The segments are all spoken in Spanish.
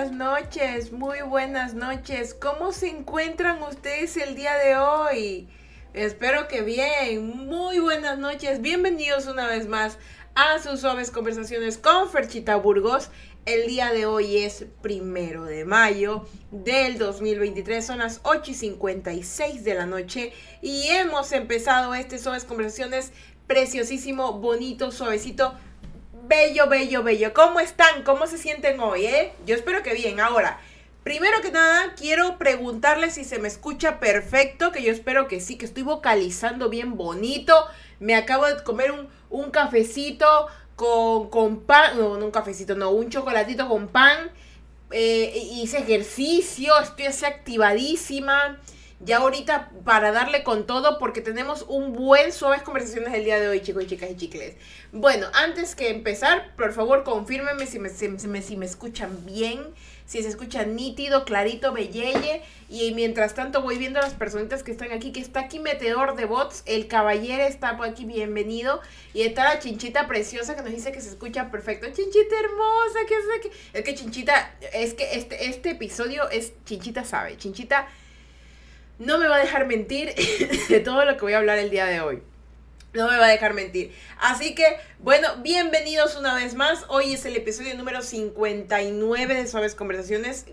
buenas noches, muy buenas noches. ¿Cómo se encuentran ustedes el día de hoy? Espero que bien, muy buenas noches. Bienvenidos una vez más a sus suaves conversaciones con Ferchita Burgos. El día de hoy es primero de mayo del 2023, son las 8 y 56 de la noche y hemos empezado este suaves conversaciones preciosísimo, bonito, suavecito bello, bello, bello. ¿Cómo están? ¿Cómo se sienten hoy, eh? Yo espero que bien. Ahora, primero que nada, quiero preguntarles si se me escucha perfecto, que yo espero que sí, que estoy vocalizando bien bonito. Me acabo de comer un, un cafecito con, pan, no, no un cafecito, no, un chocolatito con pan. Eh, hice ejercicio, estoy así activadísima ya ahorita para darle con todo porque tenemos un buen suaves conversaciones el día de hoy, chicos y chicas y chicles. Bueno, antes que empezar, por favor, confírmenme si me, si, me, si me escuchan bien, si se escucha nítido, clarito, belleye. Y mientras tanto voy viendo a las personitas que están aquí, que está aquí Meteor de Bots, el caballero está por aquí, bienvenido. Y está la chinchita preciosa que nos dice que se escucha perfecto. Chinchita hermosa, que es. Es que chinchita, es que este, este episodio es chinchita sabe, chinchita no me va a dejar mentir de todo lo que voy a hablar el día de hoy. No me va a dejar mentir. Así que, bueno, bienvenidos una vez más. Hoy es el episodio número 59 de Suaves Conversaciones.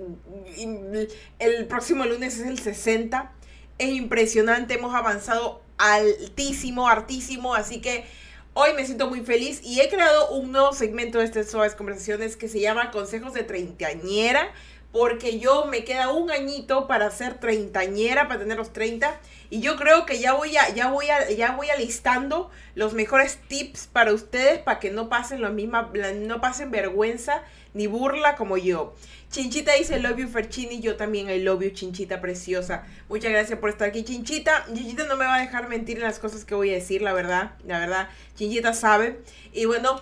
El próximo lunes es el 60. Es impresionante, hemos avanzado altísimo, hartísimo. Así que hoy me siento muy feliz y he creado un nuevo segmento de estas Suaves Conversaciones que se llama Consejos de Treintañera porque yo me queda un añito para ser treintañera, para tener los 30 y yo creo que ya voy a ya voy a ya voy alistando los mejores tips para ustedes para que no pasen lo misma no pasen vergüenza ni burla como yo. Chinchita dice love you Ferchini, yo también I love you Chinchita preciosa. Muchas gracias por estar aquí Chinchita. Chinchita no me va a dejar mentir en las cosas que voy a decir, la verdad, la verdad. Chinchita sabe. Y bueno,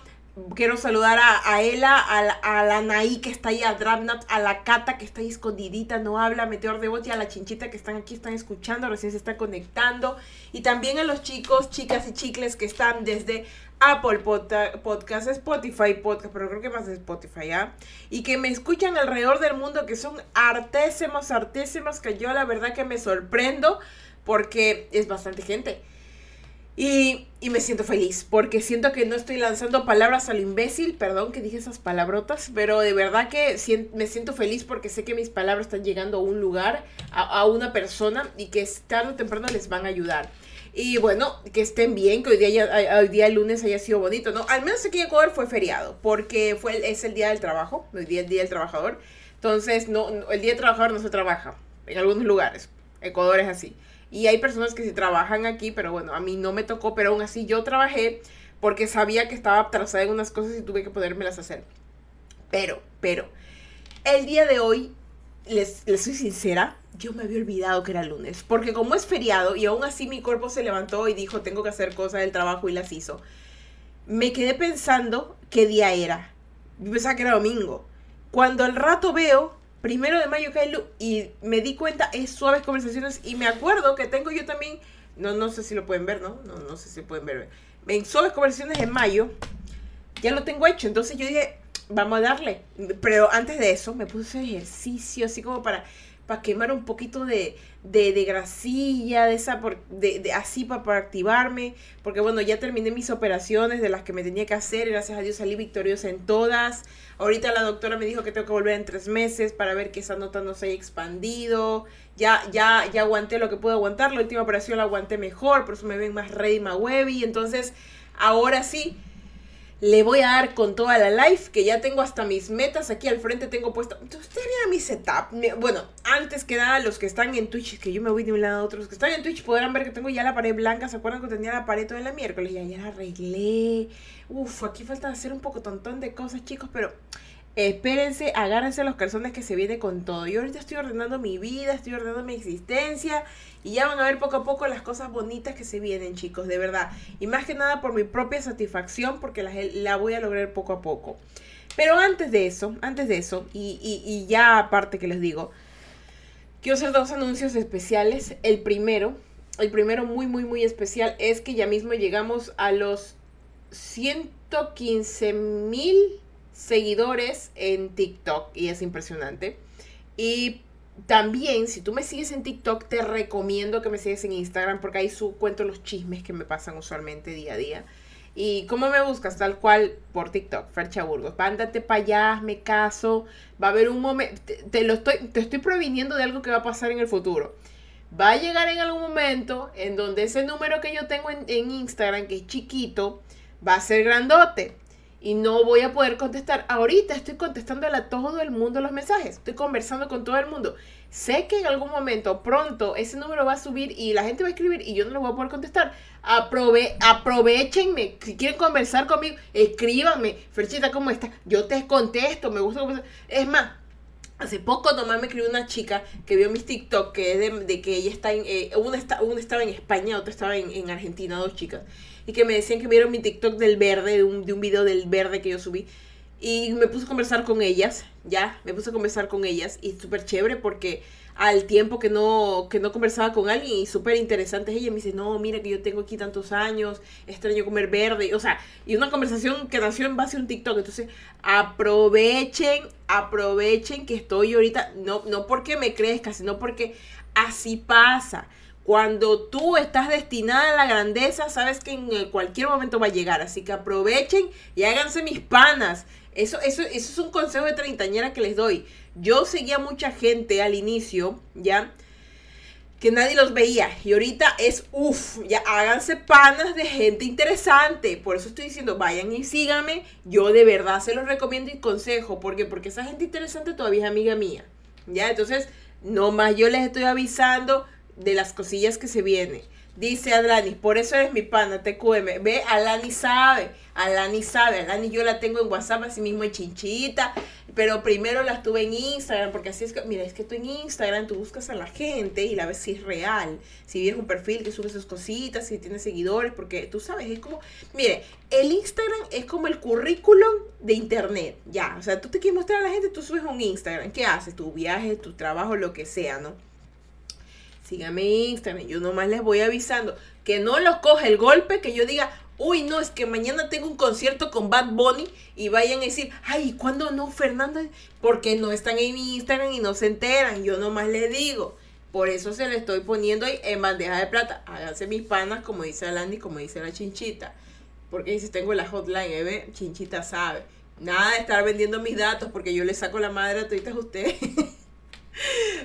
quiero saludar a, a Ela, a a la Naí que está ahí, a Drabnat, a la Cata que está ahí escondidita, no habla, Meteor de Bot y a la Chinchita que están aquí, están escuchando, recién se está conectando. Y también a los chicos, chicas y chicles que están desde Apple Podcast, Spotify Podcast, pero creo que más de Spotify, ¿ya? Y que me escuchan alrededor del mundo, que son artésimos, artésimos, que yo la verdad que me sorprendo porque es bastante gente. Y, me siento feliz, porque siento que no estoy lanzando palabras al imbécil, perdón que dije esas palabrotas, pero de verdad que me siento feliz porque sé que mis palabras están llegando a un lugar, a, una persona, y que tarde o temprano les van a ayudar. Y bueno, que estén bien, que hoy día, hoy día el lunes haya sido bonito, ¿no? Al menos aquí en Ecuador fue feriado, porque fue es el día del trabajo, hoy día es el día del trabajador. Entonces, no, el día del trabajador no se trabaja, en algunos lugares. Ecuador es así. Y hay personas que sí trabajan aquí, pero bueno, a mí no me tocó, pero aún así yo trabajé porque sabía que estaba atrasada en unas cosas y tuve que podérmelas hacer. Pero, pero, el día de hoy, les, les soy sincera, yo me había olvidado que era lunes, porque como es feriado y aún así mi cuerpo se levantó y dijo, tengo que hacer cosas del trabajo y las hizo, me quedé pensando qué día era. Yo pensaba que era domingo. Cuando al rato veo primero de mayo cae y me di cuenta, es suaves conversaciones y me acuerdo que tengo yo también, no, no sé si lo pueden ver, ¿no? No, no sé si pueden ver. En suaves conversaciones en mayo, ya lo tengo hecho, entonces yo dije, vamos a darle. Pero antes de eso me puse ejercicio, así como para para quemar un poquito de, de, de grasilla, de esa, por, de, de, así para, para activarme, porque bueno, ya terminé mis operaciones de las que me tenía que hacer, gracias a Dios salí victoriosa en todas. Ahorita la doctora me dijo que tengo que volver en tres meses para ver que esa nota no se haya expandido. Ya, ya, ya aguanté lo que pude aguantar, la última operación la aguanté mejor, por eso me ven más ready, más webby, entonces ahora sí le voy a dar con toda la live, que ya tengo hasta mis metas aquí al frente, tengo puesto, ustedes vean mi setup, bueno, antes que nada, los que están en Twitch, que yo me voy de un lado a otro, los que están en Twitch podrán ver que tengo ya la pared blanca, ¿se acuerdan que tenía la pared todo el miércoles? Ya la arreglé, uf, aquí falta hacer un poco tontón de cosas, chicos, pero espérense, agárrense los calzones que se viene con todo. Yo ahorita estoy ordenando mi vida, estoy ordenando mi existencia y ya van a ver poco a poco las cosas bonitas que se vienen, chicos, de verdad. Y más que nada por mi propia satisfacción, porque la, la voy a lograr poco a poco. Pero antes de eso, antes de eso, y, y ya aparte que les digo, quiero hacer dos anuncios especiales. El primero, el primero muy, muy, muy especial es que ya mismo llegamos a los 115 mil seguidores en TikTok y es impresionante. Y también, si tú me sigues en TikTok, te recomiendo que me sigas en Instagram porque ahí su cuento los chismes que me pasan usualmente día a día. ¿Y cómo me buscas? Tal cual por TikTok, Fercha Burgos. Vándate para allá, me caso. Va a haber un momento. Te, lo estoy, te estoy previniendo de algo que va a pasar en el futuro. Va a llegar en algún momento en donde ese número que yo tengo en, en Instagram, que es chiquito, va a ser grandote y no voy a poder contestar. Ahorita estoy contestándole a todo el mundo los mensajes, estoy conversando con todo el mundo. Sé que en algún momento, pronto, ese número va a subir y la gente va a escribir y yo no lo voy a poder contestar. Aprove aprovechenme, si quieren conversar conmigo, escríbanme. Ferchita, ¿cómo estás? Yo te contesto, me gusta conversar. Es más, Hace poco nomás me escribió una chica que vio mis TikTok, que es de, que ella está en, eh, una, está, una estaba en España, otra estaba en, en Argentina, dos chicas y que me decían que vieron mi TikTok del verde, de un, de un video del verde que yo subí. Y me puse a conversar con ellas, ya, me puse a conversar con ellas y súper chévere porque al tiempo que no, que no conversaba con alguien y súper interesante ella me dice, no, mira que yo tengo aquí tantos años, extraño comer verde, o sea, y una conversación que nació en base a un TikTok, entonces aprovechen, aprovechen que estoy ahorita, no, no porque me crezca, sino porque así pasa. Cuando tú estás destinada a la grandeza, sabes que en cualquier momento va a llegar. Así que aprovechen y háganse mis panas. Eso, eso, eso es un consejo de treintañera que les doy. Yo seguía mucha gente al inicio, ¿ya? Que nadie los veía. Y ahorita es, uff, ya háganse panas de gente interesante. Por eso estoy diciendo, vayan y síganme. Yo de verdad se los recomiendo y consejo. ¿Por qué? Porque esa gente interesante todavía es amiga mía. ¿Ya? Entonces, no más yo les estoy avisando de las cosillas que se vienen. Dice Alani, por eso eres mi pana, TQM. Ve, Alani sabe, Alani sabe, Alani yo la tengo en WhatsApp así mismo en chinchita, pero primero la tuve en Instagram, porque así es que, mira, es que tú en Instagram tú buscas a la gente y la ves si es real, si vienes un perfil que sube sus cositas, si tiene seguidores, porque tú sabes, es como, mire, el Instagram es como el currículum de internet, ya, o sea, tú te quieres mostrar a la gente, tú subes un Instagram, ¿qué haces? Tu viaje, tu trabajo, lo que sea, ¿no? Síganme en Instagram, yo nomás les voy avisando, que no los coge el golpe, que yo diga, uy, no, es que mañana tengo un concierto con Bad Bunny y vayan a decir, ay, ¿cuándo no, Fernanda? Porque no están en mi Instagram y no se enteran, yo nomás les digo. Por eso se le estoy poniendo ahí en bandeja de plata. Háganse mis panas, como dice Alandi, como dice la chinchita. Porque dice, tengo la hotline, ¿eh? Chinchita sabe. Nada de estar vendiendo mis datos porque yo le saco la madre a a ustedes.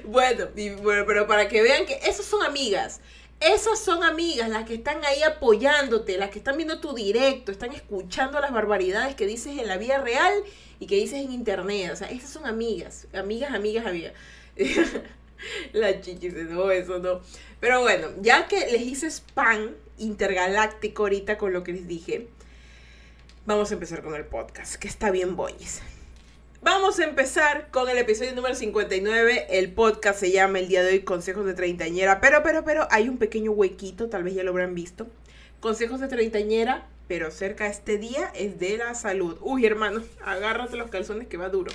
bueno, pero para que vean que esas son amigas. Esas son amigas, las que están ahí apoyándote, las que están viendo tu directo, están escuchando las barbaridades que dices en la vida real y que dices en internet. O sea, esas son amigas, amigas, amigas, amigas. la chichi no, eso no. Pero bueno, ya que les hice spam intergaláctico ahorita con lo que les dije, vamos a empezar con el podcast, que está bien boyes. Vamos a empezar con el episodio número 59. El podcast se llama el día de hoy Consejos de Treintañera. Pero, pero, pero, hay un pequeño huequito, tal vez ya lo habrán visto. Consejos de Treintañera, pero cerca de este día es de la salud. Uy, hermano, agárrate los calzones que va duro.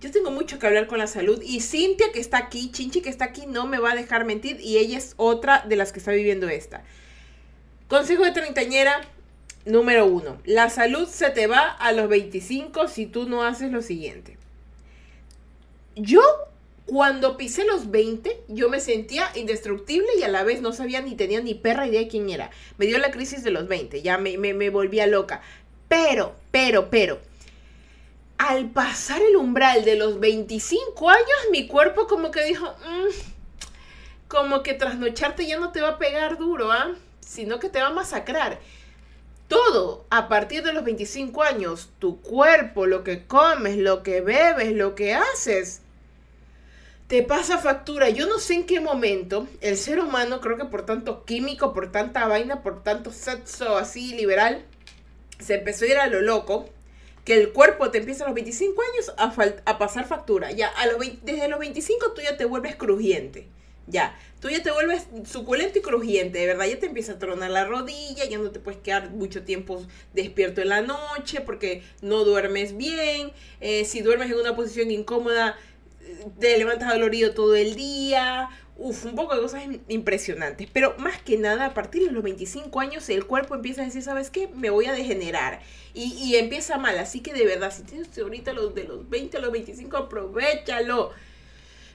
Yo tengo mucho que hablar con la salud y Cintia que está aquí, Chinchi que está aquí, no me va a dejar mentir y ella es otra de las que está viviendo esta. Consejo de treintañera, Número uno, la salud se te va a los 25 si tú no haces lo siguiente. Yo, cuando pisé los 20, yo me sentía indestructible y a la vez no sabía ni tenía ni perra idea de quién era. Me dio la crisis de los 20, ya me, me, volvía loca. Pero, pero, pero, al pasar el umbral de los 25 años, mi cuerpo como que dijo, mm, como que trasnocharte ya no te va a pegar duro, ¿ah? Sino que te va a masacrar todo a partir de los 25 años, tu cuerpo, lo que comes, lo que bebes, lo que haces, te pasa factura. Yo no sé en qué momento el ser humano, creo que por tanto químico, por tanta vaina, por tanto sexo así liberal, se empezó a ir a lo loco, que el cuerpo te empieza a los 25 años a, pasar factura. Ya, a los desde los 25 tú ya te vuelves crujiente. Ya, tú ya te vuelves suculento y crujiente, de verdad, ya te empieza a tronar la rodilla, ya no te puedes quedar mucho tiempo despierto en la noche porque no duermes bien, eh, si duermes en una posición incómoda, te levantas dolorido todo el día, uf, un poco de cosas impresionantes. Pero más que nada, a partir de los 25 años, el cuerpo empieza a decir, ¿sabes qué? Me voy a degenerar. Y, y empieza mal. Así que de verdad, si tienes ahorita los de los 20 a los 25, aprovechalo.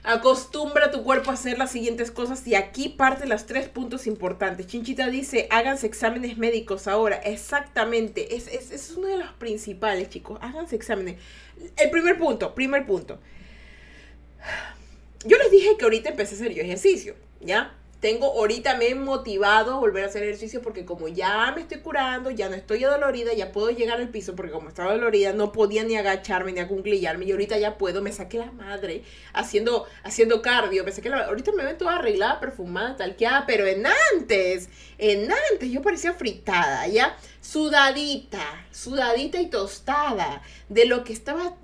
Acostumbra tu cuerpo a hacer las siguientes cosas y aquí parte los tres puntos importantes. Chinchita dice, háganse exámenes médicos ahora. Exactamente, es, es, es uno de los principales, chicos. Háganse exámenes. El primer punto, primer punto. Yo les dije que ahorita empecé a hacer yo ejercicio, ¿ya? Tengo ahorita me he motivado a volver a hacer ejercicio porque como ya me estoy curando, ya no estoy adolorida, ya puedo llegar al piso porque como estaba dolorida no podía ni agacharme ni acunclillarme y ahorita ya puedo, me saqué la madre haciendo haciendo cardio, me saqué la ahorita me ven toda arreglada, perfumada, talqueada, pero en antes, en antes yo parecía fritada, ya sudadita, sudadita y tostada de lo que estaba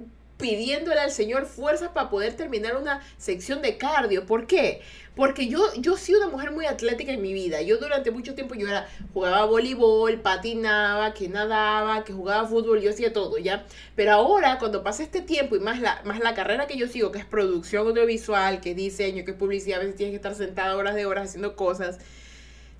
pidiéndole al Señor fuerzas para poder terminar una sección de cardio. ¿Por qué? Porque yo, yo soy una mujer muy atlética en mi vida. Yo durante mucho tiempo yo era, jugaba voleibol, patinaba, que nadaba, que jugaba fútbol, yo hacía todo, ¿ya? Pero ahora, cuando pasa este tiempo y más la, más la carrera que yo sigo, que es producción audiovisual, que es diseño, que es publicidad, a veces tienes que estar sentada horas de horas haciendo cosas,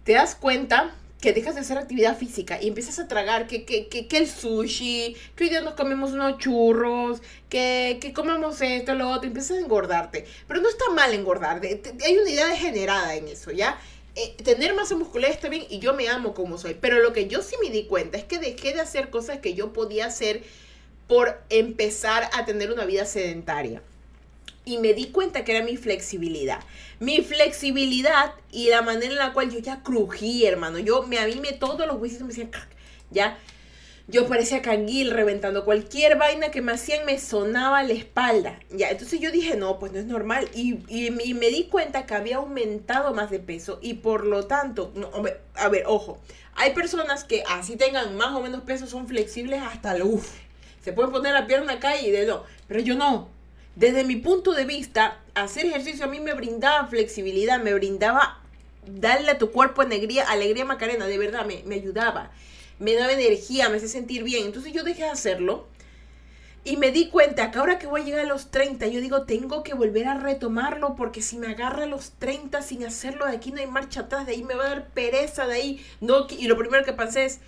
te das cuenta que dejas de hacer actividad física y empiezas a tragar que, que, que, el sushi, que hoy día nos comemos unos churros, que, que comemos esto, lo otro, empiezas a engordarte. Pero no está mal engordar, hay una idea degenerada en eso, ¿ya? Eh, tener masa muscular está bien y yo me amo como soy, pero lo que yo sí me di cuenta es que dejé de hacer cosas que yo podía hacer por empezar a tener una vida sedentaria y me di cuenta que era mi flexibilidad. Mi flexibilidad y la manera en la cual yo ya crují, hermano. Yo me a mí me todos los huesitos me decían, ya. Yo parecía canguil reventando. Cualquier vaina que me hacían me sonaba la espalda. Ya, entonces yo dije, no, pues no es normal. Y, y, me di cuenta que había aumentado más de peso. Y por lo tanto, a ver, ojo. Hay personas que así tengan más o menos peso, son flexibles hasta el uff. Se pueden poner la pierna acá y de no. Pero yo no. Desde mi punto de vista, hacer ejercicio a mí me brindaba flexibilidad, me brindaba darle a tu cuerpo alegría, alegría Macarena, de verdad, me, me ayudaba, me daba energía, me hacía sentir bien. Entonces yo dejé de hacerlo y me di cuenta que ahora que voy a llegar a los 30, yo digo, tengo que volver a retomarlo porque si me agarra a los 30 sin hacerlo, de aquí no hay marcha atrás, de ahí me va a dar pereza, de ahí no. Y lo primero que pensé es,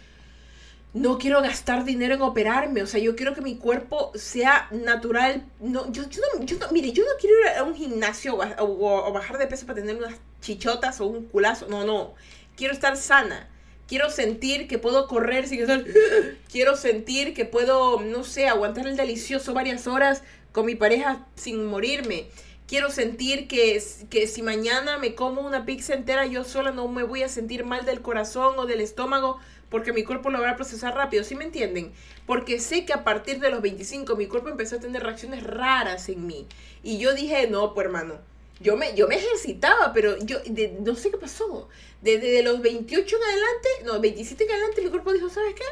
no quiero gastar dinero en operarme, o sea, yo quiero que mi cuerpo sea natural. No, yo, yo, no, yo mire, yo no quiero ir a un gimnasio o, bajar de peso para tener unas chichotas o un culazo, no, no, quiero estar sana. Quiero sentir que puedo correr sin estar... Quiero sentir que puedo, no sé, aguantar el delicioso varias horas con mi pareja sin morirme. Quiero sentir que, que si mañana me como una pizza entera yo sola no me voy a sentir mal del corazón o del estómago porque mi cuerpo lo va a procesar rápido, ¿sí me entienden? Porque sé que a partir de los 25 mi cuerpo empezó a tener reacciones raras en mí. Y yo dije, no, pues hermano, yo me, yo me ejercitaba, pero yo no sé qué pasó. Desde los 28 en adelante, no, 27 en adelante, mi cuerpo dijo, ¿sabes qué?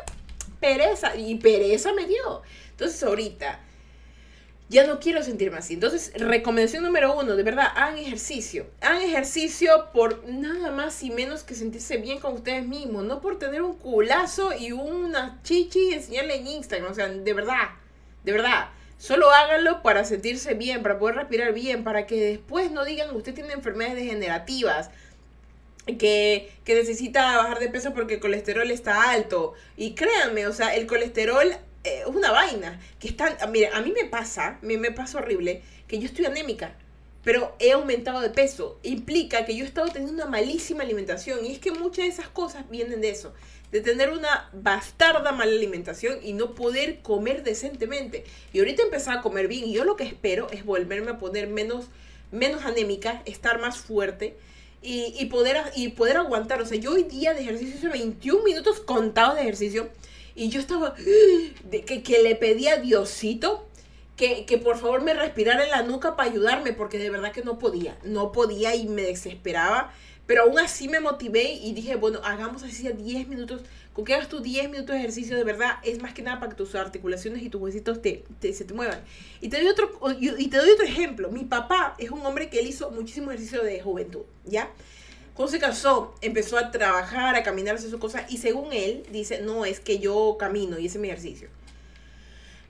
Pereza. Y pereza me dio. Entonces ahorita ya no quiero sentirme así. Entonces, recomendación número uno, de verdad, hagan ejercicio. Hagan ejercicio por nada más y menos que sentirse bien con ustedes mismos, no por tener un culazo y una chichi y enseñarle en Instagram. O sea, de verdad, de verdad. Solo háganlo para sentirse bien, para poder respirar bien, para que después no digan que usted tiene enfermedades degenerativas, que, que necesita bajar de peso porque el colesterol está alto. Y créanme, o sea, el colesterol es eh, una vaina. Que están, mire, a mí me pasa, me, me pasa horrible, que yo estoy anémica, pero he aumentado de peso. Implica que yo he estado teniendo una malísima alimentación. Y es que muchas de esas cosas vienen de eso. De tener una bastarda mala alimentación y no poder comer decentemente. Y ahorita empezar a comer bien. Y yo lo que espero es volverme a poner menos, menos anémica, estar más fuerte. Y, y, poder, y poder aguantar. O sea, yo hoy día de ejercicio hice 21 minutos contados de ejercicio y yo estaba, que, que le pedí a Diosito que, que, por favor me respirara en la nuca para ayudarme, porque de verdad que no podía, no podía y me desesperaba. Pero aún así me motivé y dije, bueno, hagamos así a 10 minutos. Con que hagas tú 10 minutos de ejercicio, de verdad, es más que nada para que tus articulaciones y tus huesitos te, se te muevan. Y te, doy otro, y te doy otro ejemplo. Mi papá es un hombre que él hizo muchísimo ejercicio de juventud, ¿ya? Cuando se casó, empezó a trabajar, a caminar, a hacer sus cosas. Y según él, dice, no, es que yo camino y ese es mi ejercicio.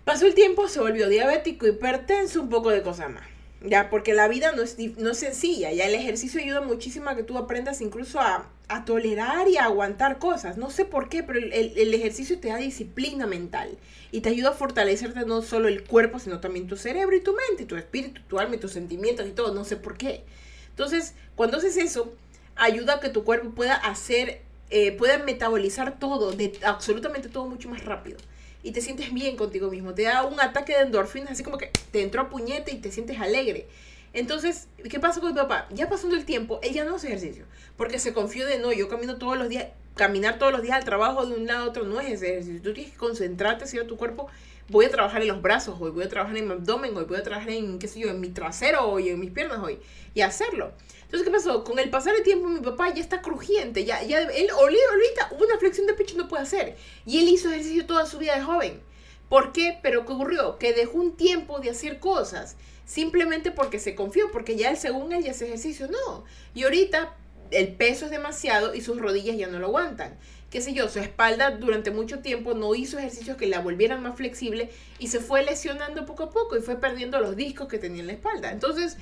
Pasó el tiempo, se volvió diabético, hipertenso, un poco de cosas más. ya, porque la vida no es, no es sencilla, ya el ejercicio ayuda muchísimo a que tú aprendas incluso a, a tolerar y a aguantar cosas. No sé por qué, pero el, el, ejercicio te da disciplina mental y te ayuda a fortalecerte no solo el cuerpo, sino también tu cerebro y tu mente, tu espíritu, tu alma y tus sentimientos y todo, no sé por qué. Entonces, cuando haces eso, ayuda a que tu cuerpo pueda hacer, eh, pueda metabolizar todo, de, absolutamente todo mucho más rápido y te sientes bien contigo mismo. Te da un ataque de endorfinas, así como que te entró a puñete y te sientes alegre. Entonces, ¿qué pasa con mi papá? Ya pasando el tiempo, ella no hace ejercicio. Porque se confió de no, yo camino todos los días, caminar todos los días al trabajo de un lado a otro no es ejercicio. Tú tienes que concentrarte, si tu cuerpo, voy a trabajar en los brazos hoy, voy a trabajar en mi abdomen hoy, voy a trabajar en, qué sé yo, en mi trasero hoy, en mis piernas hoy. Y hacerlo. Entonces, ¿qué pasó? Con el pasar del tiempo, mi papá ya está crujiente. Ya, ya, él ahorita una flexión de pecho no puede hacer. Y él hizo ejercicio toda su vida de joven. ¿Por qué? Pero ¿qué ocurrió? Que dejó un tiempo de hacer cosas simplemente porque se confió, porque ya él, según él, ya hace ejercicio. No. Y ahorita el peso es demasiado y sus rodillas ya no lo aguantan. Qué sé yo, su espalda durante mucho tiempo no hizo ejercicios que la volvieran más flexible y se fue lesionando poco a poco y fue perdiendo los discos que tenía en la espalda. Entonces,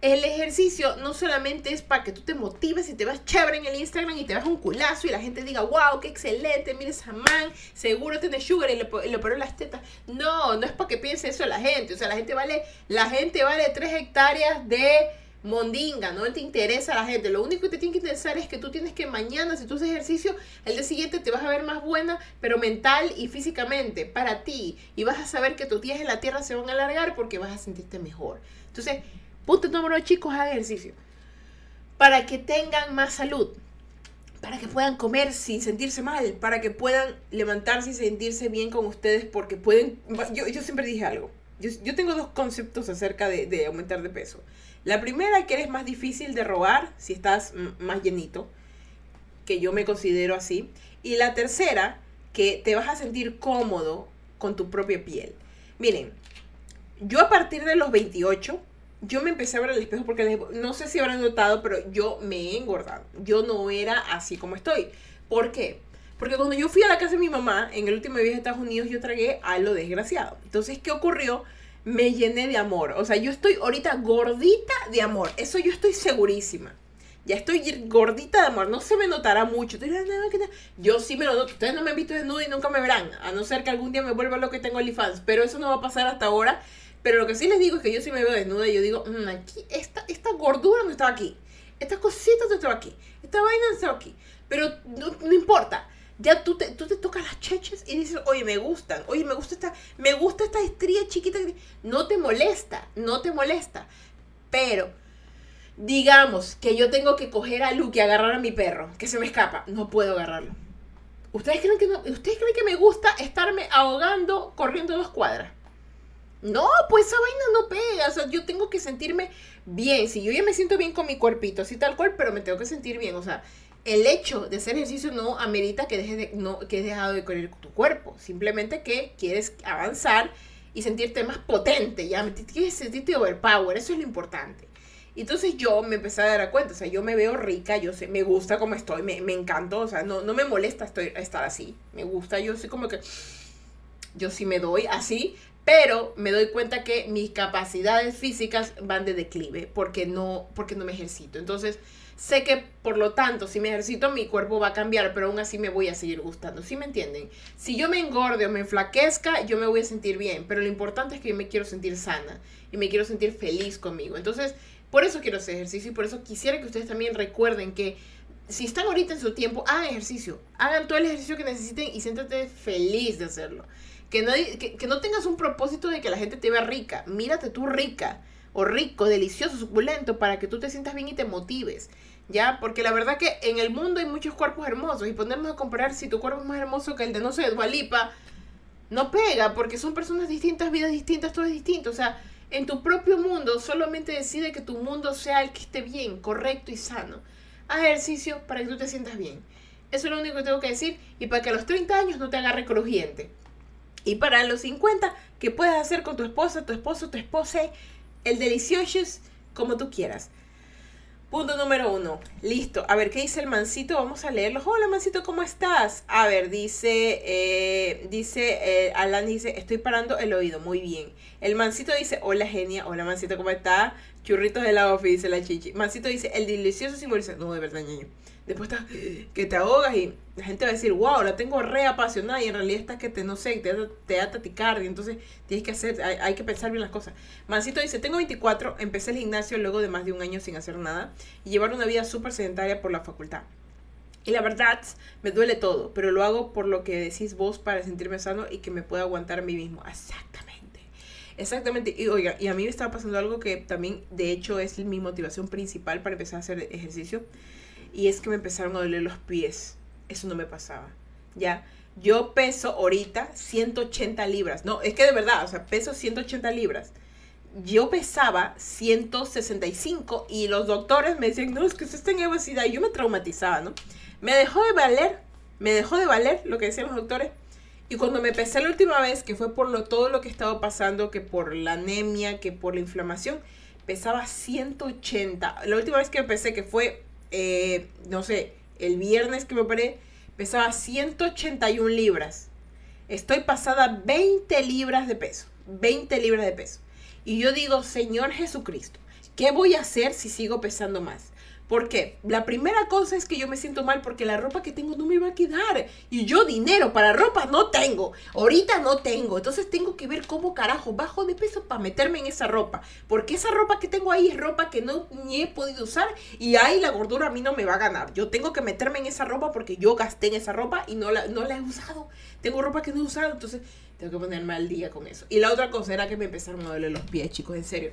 el ejercicio no solamente es para que tú te motives y te vas chévere en el Instagram y te vas un culazo y la gente diga, wow, qué excelente, mira esa man, seguro tiene sugar y le, le operó las tetas. No, no es para que piense eso la gente. O sea, la gente vale, la gente vale 3 hectáreas de mondinga, no te interesa la gente. Lo único que te tiene que interesar es que tú tienes que mañana, si tú haces ejercicio, el día siguiente te vas a ver más buena, pero mental y físicamente, para ti. Y vas a saber que tus días en la tierra se van a alargar porque vas a sentirte mejor. Entonces, Punto número chicos, hagan ejercicio. Para que tengan más salud. Para que puedan comer sin sentirse mal. Para que puedan levantarse y sentirse bien con ustedes. Porque pueden... Yo, yo siempre dije algo. Yo, yo, tengo dos conceptos acerca de, de, aumentar de peso. La primera, que eres más difícil de robar si estás más llenito. Que yo me considero así. Y la tercera, que te vas a sentir cómodo con tu propia piel. Miren, yo a partir de los 28 yo me empecé a ver al espejo porque no sé si habrán notado, pero yo me he engordado. Yo no era así como estoy. ¿Por qué? Porque cuando yo fui a la casa de mi mamá, en el último viaje a Estados Unidos, yo tragué a lo desgraciado. Entonces, ¿qué ocurrió? Me llené de amor. O sea, yo estoy ahorita gordita de amor. Eso yo estoy segurísima. Ya estoy gordita de amor. No se me notará mucho. Yo sí me lo noto. Ustedes no me han visto desnuda y nunca me verán. A no ser que algún día me vuelva lo que tengo OnlyFans. Pero eso no va a pasar hasta ahora. Pero lo que sí les digo es que yo sí me veo desnuda y yo digo, mm, aquí, esta, esta gordura no estaba aquí. Estas cositas no estaba aquí. Esta vaina no estaba aquí. Pero no, importa. Ya tú te, tú te tocas las cheches y dices, oye, me gustan. Oye, me gusta esta, me gusta esta estría chiquita. No te molesta, no te molesta. Pero, digamos que yo tengo que coger a Luke y agarrar a mi perro, que se me escapa. No puedo agarrarlo. ¿Ustedes creen que, ¿ustedes creen que me gusta estarme ahogando corriendo dos cuadras? No, pues esa vaina no pega. O sea, yo tengo que sentirme bien. Si yo ya me siento bien con mi cuerpito, así tal cual, pero me tengo que sentir bien. O sea, el hecho de hacer ejercicio no amerita que dejes de, no, que dejado de correr tu cuerpo. Simplemente que quieres avanzar y sentirte más potente. Ya quieres sentirte overpower. Eso es lo importante. Entonces yo me empecé a dar cuenta, o sea, yo me veo rica, yo sé, me gusta como estoy, me, me encantó, o sea, no, no me molesta estar así, me gusta, yo soy como que, yo sí me doy así, pero me doy cuenta que mis capacidades físicas van de declive porque no, porque no me ejercito. Entonces, sé que por lo tanto, si me ejercito, mi cuerpo va a cambiar, pero aún así me voy a seguir gustando. ¿Sí me entienden? Si yo me engorde o me enflaquezca, yo me voy a sentir bien, pero lo importante es que yo me quiero sentir sana y me quiero sentir feliz conmigo. Entonces, por eso quiero hacer ejercicio y por eso quisiera que ustedes también recuerden que si están ahorita en su tiempo, hagan ejercicio. Hagan todo el ejercicio que necesiten y siéntate feliz de hacerlo. Que no, que, no tengas un propósito de que la gente te vea rica. Mírate tú rica o rico, delicioso, suculento, para que tú te sientas bien y te motives. ¿Ya? Porque la verdad que en el mundo hay muchos cuerpos hermosos y ponernos a comparar si tu cuerpo es más hermoso que el de, no sé, Dualipa, no pega, porque son personas distintas, vidas distintas, todo es distinto. O sea, en tu propio mundo solamente decide que tu mundo sea el que esté bien, correcto y sano. Haz ejercicio para que tú te sientas bien. Eso es lo único que tengo que decir y para que a los 30 años no te agarre crujiente. Y para los 50, que puedes hacer con tu esposa, tu esposo, tu esposa, el delicioso como tú quieras. Punto número uno. Listo. A ver, ¿qué dice el mancito? Vamos a leerlo. Hola, mancito, ¿cómo estás? A ver, dice, eh, dice, eh, Alan dice, estoy parando el oído. Muy bien. El mancito dice, hola, genia. Hola, mancito, ¿cómo está? Churritos de la ofi, dice la chichi. Mancito dice, el delicioso simboliza. No, de verdad, ñaño. Después está que te ahogas y la gente va a decir, wow, la tengo re apasionada y en realidad está que te, no sé, te, te da taticardia, entonces tienes que hacer, hay, que pensar bien las cosas. Mancito dice, tengo 24, empecé el gimnasio luego de más de un año sin hacer nada y llevar una vida súper sedentaria por la facultad. Y la verdad, me duele todo, pero lo hago por lo que decís vos para sentirme sano y que me pueda aguantar a mí mismo. Exactamente. Exactamente. Y oiga, y a mí me estaba pasando algo que también, de hecho, es mi motivación principal para empezar a hacer ejercicio y es que me empezaron a doler los pies. Eso no me pasaba. Ya, yo peso ahorita 180 libras. No, es que de verdad, o sea, peso 180 libras. Yo pesaba 165 y los doctores me decían, no, es que usted está en obesidad. Y yo me traumatizaba, ¿no? Me dejó de valer, me dejó de valer lo que decían los doctores. Y cuando me pesé la última vez, que fue por lo, todo lo que estaba pasando, que por la anemia, que por la inflamación, pesaba 180. La última vez que me pesé, que fue eh, no sé, el viernes que me operé, pesaba 181 libras. Estoy pasada 20 libras de peso. 20 libras de peso. Y yo digo, Señor Jesucristo, ¿qué voy a hacer si sigo pesando más? ¿Por qué? La primera cosa es que yo me siento mal porque la ropa que tengo no me va a quedar. Y yo dinero para ropa no tengo. Ahorita no tengo. Entonces tengo que ver cómo carajo bajo de peso para meterme en esa ropa. Porque esa ropa que tengo ahí es ropa que no ni he podido usar. Y ahí la gordura a mí no me va a ganar. Yo tengo que meterme en esa ropa porque yo gasté en esa ropa y no la, no la he usado. Tengo ropa que no he usado. Entonces tengo que ponerme al día con eso. Y la otra cosa era que me empezaron a doler los pies, chicos. En serio.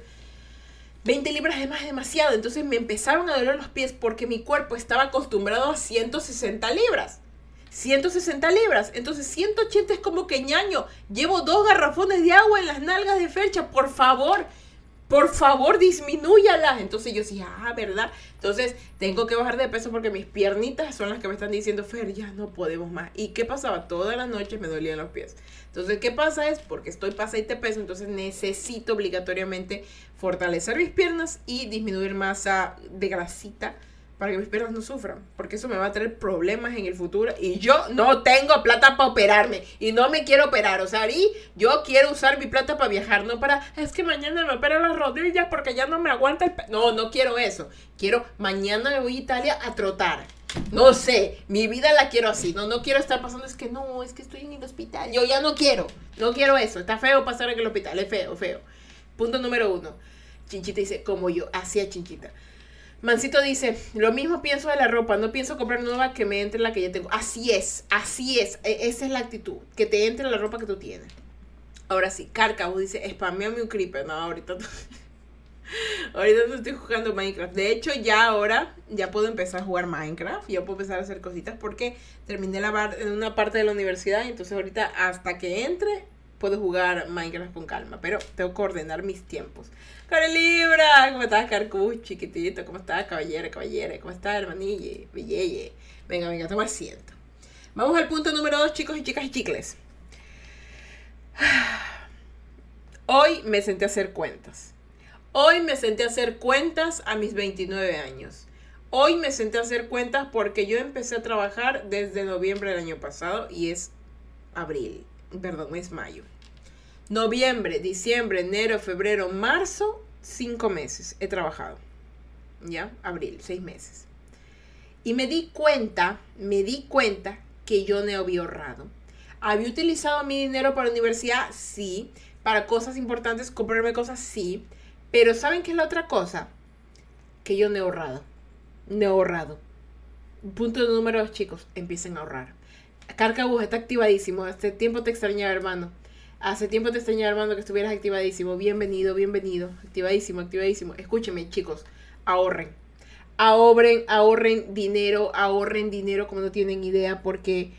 20 libras es más demasiado. Entonces me empezaron a doler los pies porque mi cuerpo estaba acostumbrado a 160 libras. 160 libras. Entonces 180 es como que ñaño. Llevo dos garrafones de agua en las nalgas de Fercha. Por favor por favor, disminúyalas. Entonces yo decía, ah, ¿verdad? Entonces tengo que bajar de peso porque mis piernitas son las que me están diciendo, Fer, ya no podemos más. ¿Y qué pasaba? Todas las noches me dolían los pies. Entonces, ¿qué pasa? Es porque estoy pasadita de peso, entonces necesito obligatoriamente fortalecer mis piernas y disminuir masa de grasita para que mis piernas no sufran, porque eso me va a traer problemas en el futuro y yo no tengo plata para operarme y no me quiero operar, o sea, y yo quiero usar mi plata para viajar, no para, es que mañana me opero las rodillas porque ya no me aguanta el... No, no quiero eso, quiero, mañana me voy a Italia a trotar. No sé, mi vida la quiero así, no, no quiero estar pasando, es que no, es que estoy en el hospital, yo ya no quiero, no quiero eso, está feo pasar en el hospital, es feo, feo. Punto número uno, Chinchita dice, como yo, hacía Chinchita. Mancito dice, lo mismo pienso de la ropa, no pienso comprar nueva que me entre la que ya tengo. Así es, así es, e, esa es la actitud, que te entre la ropa que tú tienes. Ahora sí, Carcabo dice, spameame un creeper. No, ahorita no. ahorita no estoy jugando Minecraft. De hecho, ya ahora ya puedo empezar a jugar Minecraft. Ya puedo empezar a hacer cositas porque terminé la en una parte de la universidad. Entonces ahorita hasta que entre puedo jugar Minecraft con calma. Pero tengo que ordenar mis tiempos. Care Libra, ¿cómo estás, Carcu? Chiquitito, ¿cómo estás, caballero, caballera? ¿Cómo estás, hermanille? Venga, venga, toma asiento. Vamos al punto número dos, chicos y chicas y chicles. Hoy me senté a hacer cuentas. Hoy me senté a hacer cuentas a mis 29 años. Hoy me senté a hacer cuentas porque yo empecé a trabajar desde noviembre del año pasado y es abril, perdón, es mayo. Noviembre, diciembre, enero, febrero, marzo, cinco meses he trabajado. ¿Ya? Abril, seis meses. Y me di cuenta, me di cuenta que yo no había ahorrado. ¿Había utilizado mi dinero para la universidad? Sí. ¿Para cosas importantes, comprarme cosas? Sí. Pero ¿saben qué es la otra cosa? Que yo no he ahorrado. No he ahorrado. Punto número dos, chicos. Empiecen a ahorrar. Carcabus está activadísimo. Este tiempo te extrañaba, hermano. Hace tiempo te extrañaba, Armando, que estuvieras activadísimo. Bienvenido, bienvenido. Activadísimo, activadísimo. Escúcheme, chicos. Ahorren. Ahorren, ahorren dinero, ahorren dinero como no tienen idea porque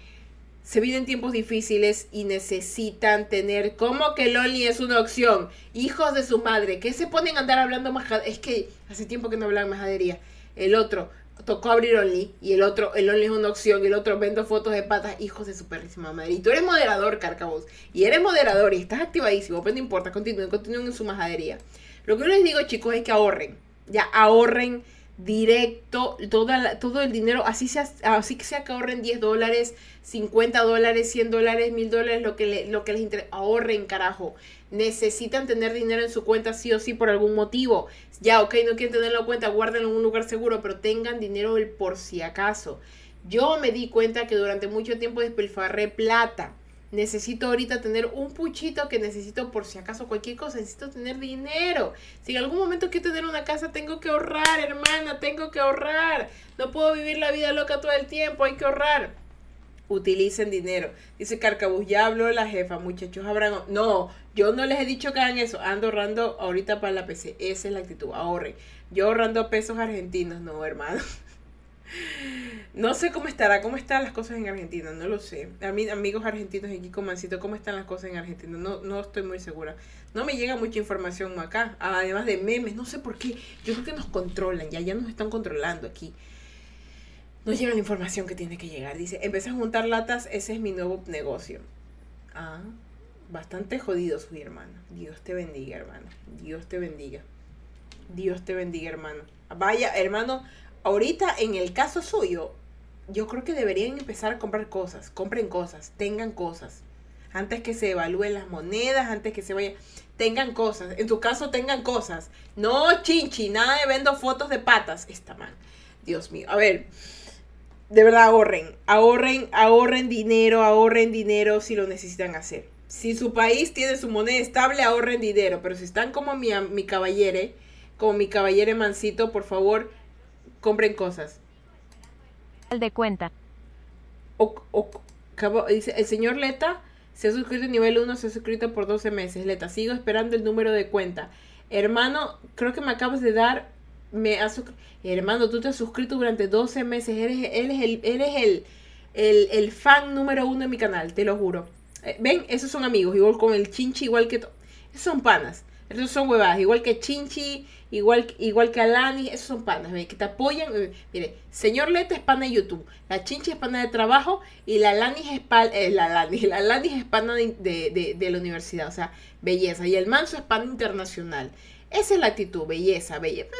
se vienen tiempos difíciles y necesitan tener como que Loli es una opción. Hijos de su madre, que se ponen a andar hablando majadería. Es que hace tiempo que no hablan majadería. El otro, tocó abrir Only y el otro, el Only es una opción y el otro vendo fotos de patas, hijos de su perrísima madre. Y tú eres moderador, Carcabos. Y eres moderador y estás activadísimo, pero no importa, continúen, continúen en su majadería. Lo que yo les digo, chicos, es que ahorren. Ya ahorren directo, todo el dinero, así sea, así que que ahorren 10 dólares, 50 dólares, 100 dólares, 1000 dólares, lo que, lo que les interesa, ahorren, carajo. Necesitan tener dinero en su cuenta sí o sí por algún motivo. Ya, ok, no quieren tenerlo en cuenta, guárdenlo en un lugar seguro, pero tengan dinero el por si acaso. Yo me di cuenta que durante mucho tiempo despilfarré plata necesito ahorita tener un puchito que necesito por si acaso cualquier cosa, necesito tener dinero. Si en algún momento quiero tener una casa, tengo que ahorrar, hermana, tengo que ahorrar. No puedo vivir la vida loca todo el tiempo, hay que ahorrar. Utilicen dinero. Dice Carcabus, ya habló la jefa, muchachos, habrán... No, yo no les he dicho que hagan eso. Ando ahorrando ahorita para la PC. Esa es la actitud, ahorren. Yo ahorrando pesos argentinos, no, hermano. No sé cómo estará, cómo están las cosas en Argentina, no lo sé. A mí, amigos argentinos aquí, Mancito, ¿cómo están las cosas en Argentina? No, no estoy muy segura. No me llega mucha información acá, además de memes, no sé por qué. Yo creo que nos controlan, ya, ya nos están controlando aquí. No llega la información que tiene que llegar. Dice, empecé a juntar latas, ese es mi nuevo negocio. Ah, bastante jodido soy, hermano. Dios te bendiga, hermano. Dios te bendiga. Dios te bendiga, hermano. Vaya, hermano, ahorita en el caso suyo, yo creo que deberían empezar a comprar cosas, compren cosas, tengan cosas. Antes que se evalúen las monedas, antes que se vaya, tengan cosas. En tu caso, tengan cosas. No chinchi, nada de vendo fotos de patas. Está mal. Dios mío. A ver, de verdad ahorren, ahorren, ahorren dinero, ahorren dinero si lo necesitan hacer. Si su país tiene su moneda estable, ahorren dinero. Pero si están como mi, mi caballere, como mi caballere mancito, por favor, compren cosas. De cuenta. El señor Leta se ha suscrito a nivel 1, se ha suscrito por 12 meses. Leta, sigo esperando el número de cuenta. Hermano, creo que me acabas de dar. Me Hermano, tú te has suscrito durante 12 meses. Eres, eres, el, eres el, el, el fan número uno de mi canal, te lo juro. Eh, Ven, esos son amigos, igual con el chinchi, igual que... Esos son panas. Esos son huevadas, igual que Chinchi, igual, igual que Alani, esos son panas, que te apoyan. Mire, señor Leta es pana de YouTube, la Chinchi es pana de trabajo y la Alani es, pana, eh, la, Lani, la Alani es pana de, la universidad, o sea, belleza. Y el Manso es pana internacional. Esa es la actitud, belleza, belleza.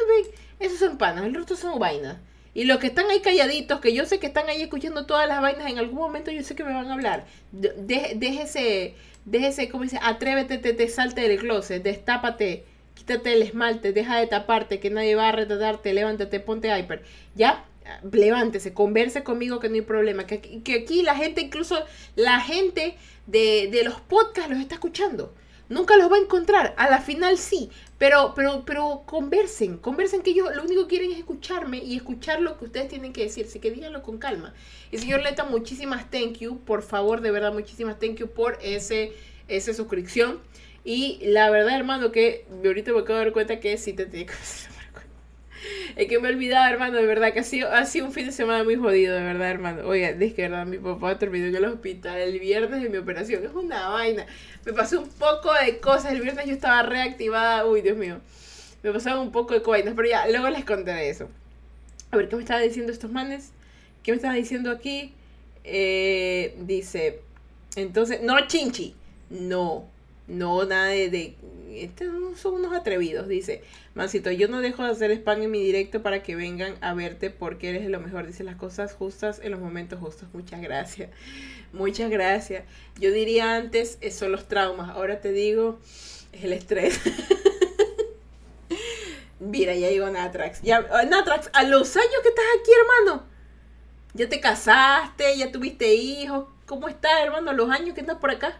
Esos son panas, el resto son vainas. Y los que están ahí calladitos, que yo sé que están ahí escuchando todas las vainas, en algún momento yo sé que me van a hablar. déjese, déjese, como dice, atrévete, te, te salte del closet, destápate, quítate el esmalte, deja de taparte, que nadie va a retratarte, levántate, ponte hyper. Ya, levántese, converse conmigo que no hay problema. Que, que aquí la gente, incluso la gente de, de los podcasts los está escuchando. Nunca los va a encontrar, a la final sí, pero, pero, pero conversen, conversen que ellos lo único que quieren es escucharme y escuchar lo que ustedes tienen que decir, así que díganlo con calma. Y señor Leta, muchísimas thank you, por favor, de verdad, muchísimas thank you por ese, esa suscripción. Y la verdad, hermano, que ahorita me acabo de dar cuenta que sí te tengo que es que me olvidaba, hermano, de verdad, que ha sido, ha sido un fin de semana muy jodido, de verdad, hermano. Oiga, es que, verdad, mi papá terminó en el hospital el viernes de mi operación. Es una vaina. Me pasó un poco de cosas. El viernes yo estaba reactivada. Uy, Dios mío. Me pasaron un poco de vainas, pero ya, luego les contaré eso. A ver, ¿qué me estaban diciendo estos manes? ¿Qué me estaban diciendo aquí? Eh, dice, entonces, no chinchi. No, no, nada de, de estos son unos atrevidos, dice. Mancito, yo no dejo de hacer spam en mi directo para que vengan a verte porque eres lo mejor. Dice las cosas justas en los momentos justos. Muchas gracias. Muchas gracias. Yo diría antes, son los traumas. Ahora te digo, es el estrés. Mira, ya llegó Natrax. Ya, Natrax, a los años que estás aquí, hermano. Ya te casaste, ya tuviste hijos. ¿Cómo estás, hermano? Los años que estás por acá.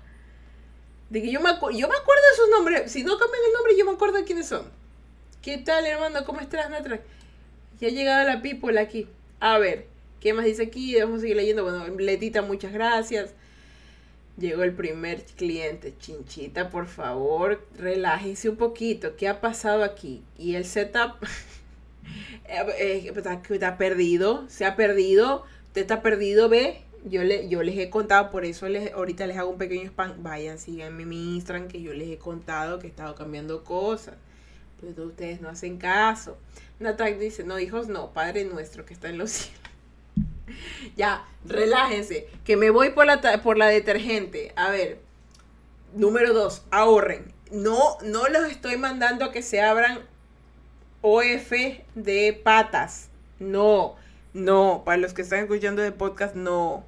De que yo me, yo me acuerdo de sus nombres. Si no cambian el nombre, yo me acuerdo de quiénes son. ¿Qué tal, hermano? ¿Cómo estás, Natra? Ya ha llegado la people aquí. A ver, ¿qué más dice aquí? A seguir leyendo. Bueno, Letita, muchas gracias. Llegó el primer cliente. Chinchita, por favor, relájese un poquito. ¿Qué ha pasado aquí? Y el setup eh, está, está perdido. Se ha perdido. Usted está perdido, ve. Yo, le, yo les he contado, por eso les, ahorita les hago un pequeño spam. Vayan, síganme mi Instagram, que yo les he contado que he estado cambiando cosas. Pues ustedes no hacen caso. Natak dice, no, hijos, no, Padre nuestro que está en los cielos. ya, relájense, que me voy por la, por la detergente. A ver, número dos, ahorren. No, no los estoy mandando a que se abran OF de patas. No, no, para los que están escuchando de podcast, no.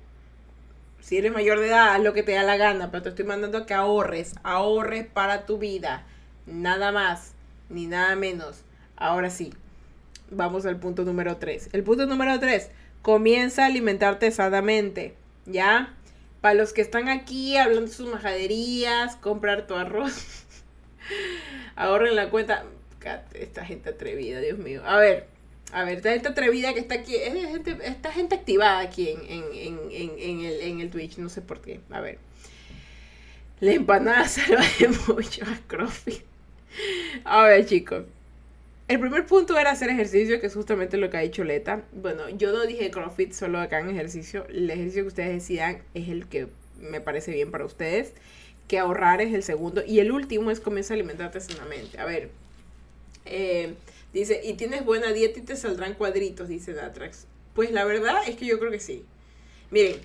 Si eres mayor de edad, haz lo que te da la gana, pero te estoy mandando a que ahorres, ahorres para tu vida. Nada más, ni nada menos. Ahora sí, vamos al punto número 3. El punto número 3, comienza a alimentarte sanamente, ¿ya? Para los que están aquí hablando de sus majaderías, comprar tu arroz, ahorren la cuenta. Esta gente atrevida, Dios mío. A ver, a ver, esta gente atrevida que está aquí, es gente, esta gente activada aquí en, en, el, en el Twitch, no sé por qué. A ver. La empanada salva de mucho a Crofi. A ver, chicos. El primer punto era hacer ejercicio, que es justamente lo que ha dicho Leta. Bueno, yo no dije CrossFit, solo acá en ejercicio. El ejercicio que ustedes decidan es el que me parece bien para ustedes. Que ahorrar es el segundo. Y el último es comienza a alimentarte sanamente. A ver, eh, dice, y tienes buena dieta y te saldrán cuadritos, dice Datrax. Pues la verdad es que yo creo que sí. Miren,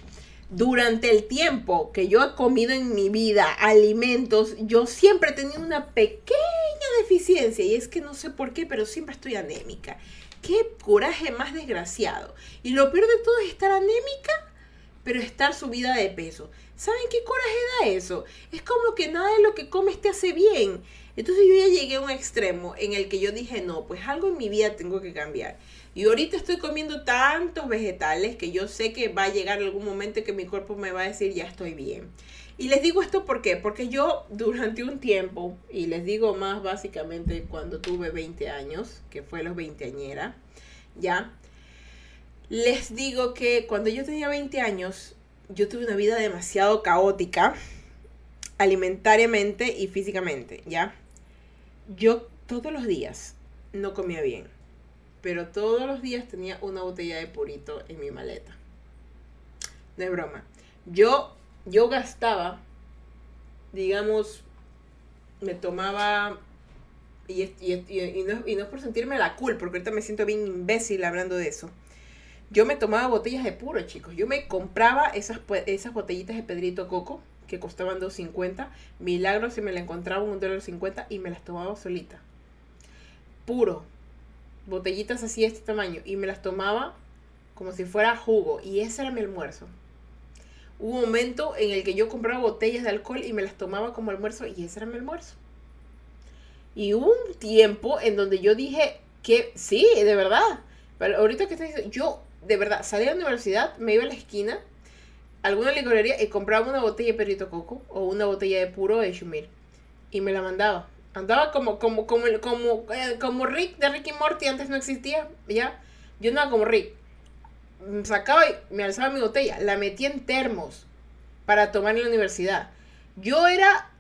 durante el tiempo que yo he comido en mi vida alimentos, yo siempre he tenido una pequeña deficiencia y es que no sé por qué, pero siempre estoy anémica. Qué coraje más desgraciado. Y lo peor de todo es estar anémica, pero estar subida de peso. ¿Saben qué coraje da eso? Es como que nada de lo que comes te hace bien. Entonces yo ya llegué a un extremo en el que yo dije, no, pues algo en mi vida tengo que cambiar. Y ahorita estoy comiendo tantos vegetales que yo sé que va a llegar algún momento que mi cuerpo me va a decir, ya estoy bien. Y les digo esto ¿por qué? porque yo durante un tiempo, y les digo más básicamente cuando tuve 20 años, que fue los veinteañera, ya, les digo que cuando yo tenía 20 años, yo tuve una vida demasiado caótica, alimentariamente y físicamente, ¿ya? Yo todos los días no comía bien pero todos los días tenía una botella de purito en mi maleta. No es broma. Yo, yo gastaba, digamos, me tomaba, y, no, es por sentirme la culpa, porque ahorita me siento bien imbécil hablando de eso. Yo me tomaba botellas de puro, chicos. Yo me compraba esas, esas botellitas de Pedrito Coco, que costaban 2.50. Milagro si me la encontraba en $1.50 y me las tomaba solita. Puro, botellitas así de este tamaño y me las tomaba como si fuera jugo y ese era mi almuerzo. Un momento en el que yo compraba botellas de alcohol y me las tomaba como almuerzo y ese era mi almuerzo. Y hubo un tiempo en donde yo dije que sí, de verdad. Pero ahorita que estoy diciendo, yo de verdad salí a la universidad, me iba a la esquina, alguna licorería y compraba una botella de perrito coco o una botella de puro de Shumir y me la mandaba. Andaba como, como, como, como, eh, como Rick de Ricky Morty, antes no existía, ¿ya? Yo andaba como Rick. Sacaba y me alzaba mi botella, la metía en termos para tomar en la universidad. Yo era,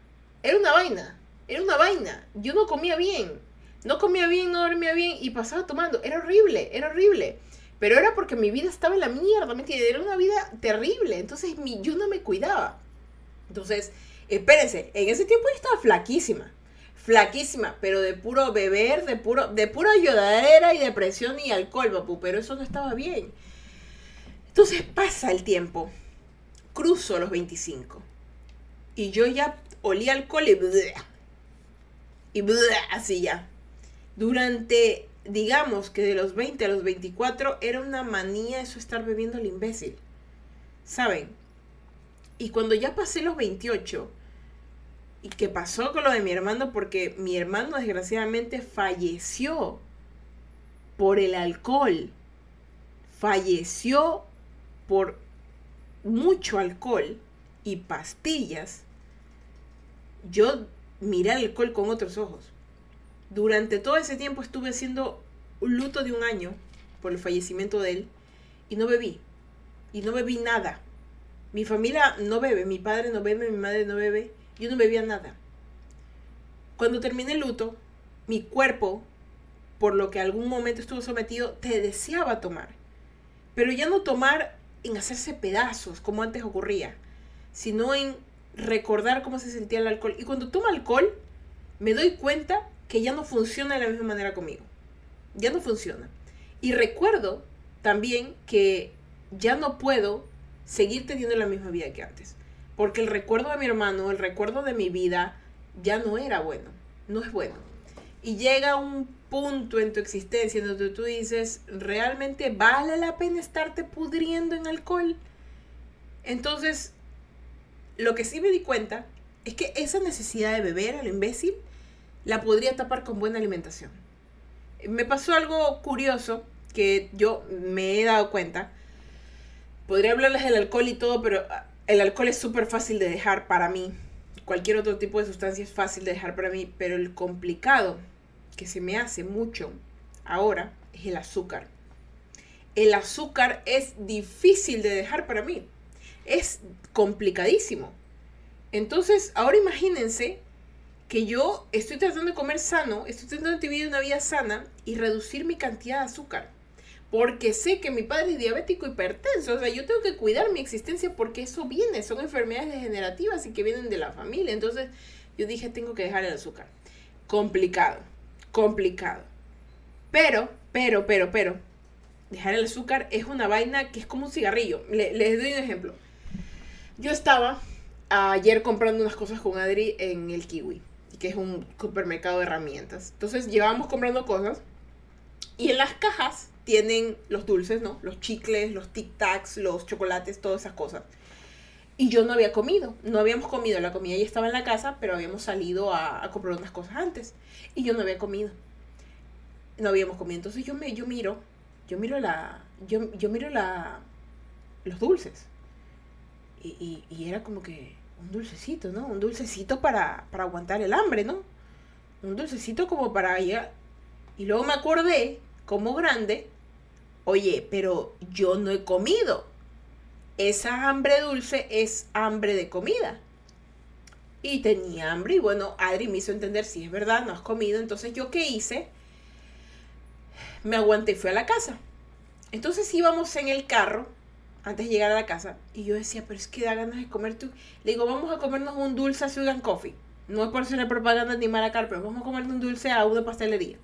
era una vaina, era una vaina. Yo no comía bien, no comía bien, no dormía bien y pasaba tomando. Era horrible, era horrible. Pero era porque mi vida estaba en la mierda, ¿me? Era una vida terrible. Entonces mi, yo no me cuidaba. Entonces, espérense, en ese tiempo yo estaba flaquísima flaquísima, pero de puro beber, de puro, de pura ayudadera y depresión y alcohol, papu, pero eso no estaba bien. Entonces pasa el tiempo, cruzo los 25 y yo ya olía alcohol y y así ya. Durante, digamos que de los 20 a los 24 era una manía eso estar bebiendo al imbécil. ¿Saben? Y cuando ya pasé los 28, y qué pasó con lo de mi hermano porque mi hermano desgraciadamente falleció por el alcohol. Falleció por mucho alcohol y pastillas. Yo miré el alcohol con otros ojos. Durante todo ese tiempo estuve haciendo un luto de un año por el fallecimiento de él y no bebí. Y no bebí nada. Mi familia no bebe, mi padre no bebe, mi madre no bebe yo no bebía nada. Cuando terminé el luto, mi cuerpo, por lo que algún momento estuvo sometido, te deseaba tomar. Pero ya no tomar en hacerse pedazos, como antes ocurría, sino en recordar cómo se sentía el alcohol. Y cuando tomo alcohol, me doy cuenta que ya no funciona de la misma manera conmigo. Ya no funciona. Y recuerdo también que ya no puedo seguir teniendo la misma vida que antes. Porque el recuerdo de mi hermano, el recuerdo de mi vida, ya no era bueno, no es bueno. Y llega un punto en tu existencia en donde tú dices, ¿realmente vale la pena estarte pudriendo en alcohol? Entonces, lo que sí me di cuenta es que esa necesidad de beber al imbécil la podría tapar con buena alimentación. Me pasó algo curioso que yo me he dado cuenta. Podría hablarles del alcohol y todo, pero ah, el alcohol es súper fácil de dejar para mí. Cualquier otro tipo de sustancia es fácil de dejar para mí, pero el complicado que se me hace mucho ahora es el azúcar. El azúcar es difícil de dejar para mí. Es complicadísimo. Entonces, ahora imagínense que yo estoy tratando de comer sano, estoy tratando de vivir una vida sana y reducir mi cantidad de azúcar. Porque sé que mi padre es diabético hipertenso. O sea, yo tengo que cuidar mi existencia porque eso viene. Son enfermedades degenerativas y que vienen de la familia. Entonces, yo dije, tengo que dejar el azúcar. Complicado, complicado. Pero, pero, pero, pero, dejar el azúcar es una vaina que es como un cigarrillo. les doy un ejemplo. Yo estaba ayer comprando unas cosas con Adri en el Kiwi, que es un supermercado de herramientas. Entonces llevábamos comprando cosas y en las cajas tienen los dulces, ¿no? Los chicles, los tic tacs, los chocolates, todas esas cosas. Y yo no había comido, no habíamos comido, la comida ya estaba en la casa, pero habíamos salido a, comprar unas cosas antes. Y yo no había comido. No habíamos comido. Entonces yo me, yo miro, yo miro la, yo, yo miro la, los dulces. Y, y, era como que un dulcecito, ¿no? Un dulcecito para, para aguantar el hambre, ¿no? Un dulcecito como para llegar. Y luego me acordé, como grande, oye, pero yo no he comido. Esa hambre dulce es hambre de comida. Y tenía hambre y bueno, Adri me hizo entender si es verdad, no has comido. Entonces yo qué hice? Me aguanté y fui a la casa. Entonces íbamos en el carro antes de llegar a la casa. Y yo decía, pero es que da ganas de comer tú. Le digo, vamos a comernos un dulce a Sugar Coffee. No es por hacer propaganda ni maracar, pero vamos a comernos un dulce a una pastelería.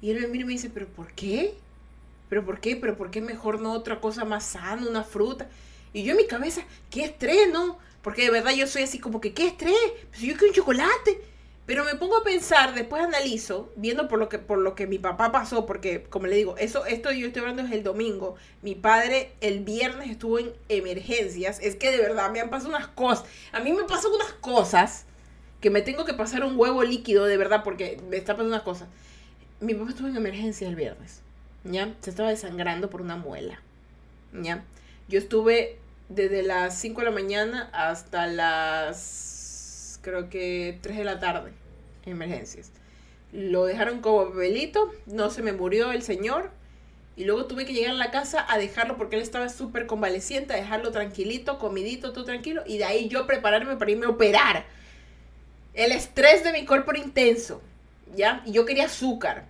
Y él me mira y me dice, ¿pero por qué? ¿Pero por qué? ¿Pero por qué mejor no otra cosa más sana, una fruta? Y yo en mi cabeza, ¿qué estrés, no? Porque de verdad yo soy así como que, ¿qué estrés? Pues yo quiero un chocolate. Pero me pongo a pensar, después analizo, viendo por lo que, por lo que mi papá pasó, porque como le digo, eso, esto yo estoy hablando es el domingo. Mi padre el viernes estuvo en emergencias. Es que de verdad me han pasado unas cosas. A mí me pasan unas cosas que me tengo que pasar un huevo líquido, de verdad, porque me está pasando unas cosas. Mi papá estuvo en emergencia el viernes. ¿Ya? Se estaba desangrando por una muela. ¿Ya? Yo estuve desde las 5 de la mañana hasta las creo que 3 de la tarde, emergencias. Lo dejaron como bebelito, no se me murió el señor. Y luego tuve que llegar a la casa a dejarlo porque él estaba súper convaleciente, a dejarlo tranquilito, comidito, todo tranquilo. Y de ahí yo prepararme para irme a operar. El estrés de mi cuerpo era intenso, ¿ya? Y yo quería azúcar.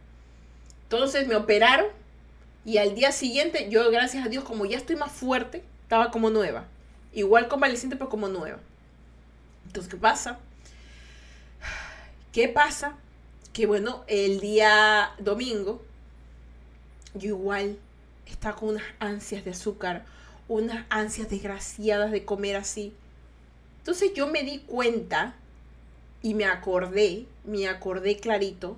Entonces me operaron y al día siguiente, yo gracias a Dios, como ya estoy más fuerte, estaba como nueva. Igual convaleciente, pero como nueva. Entonces, ¿qué pasa? ¿Qué pasa? Que bueno, el día domingo, yo igual estaba con unas ansias de azúcar, unas ansias desgraciadas de comer así. Entonces yo me di cuenta y me acordé, me acordé clarito,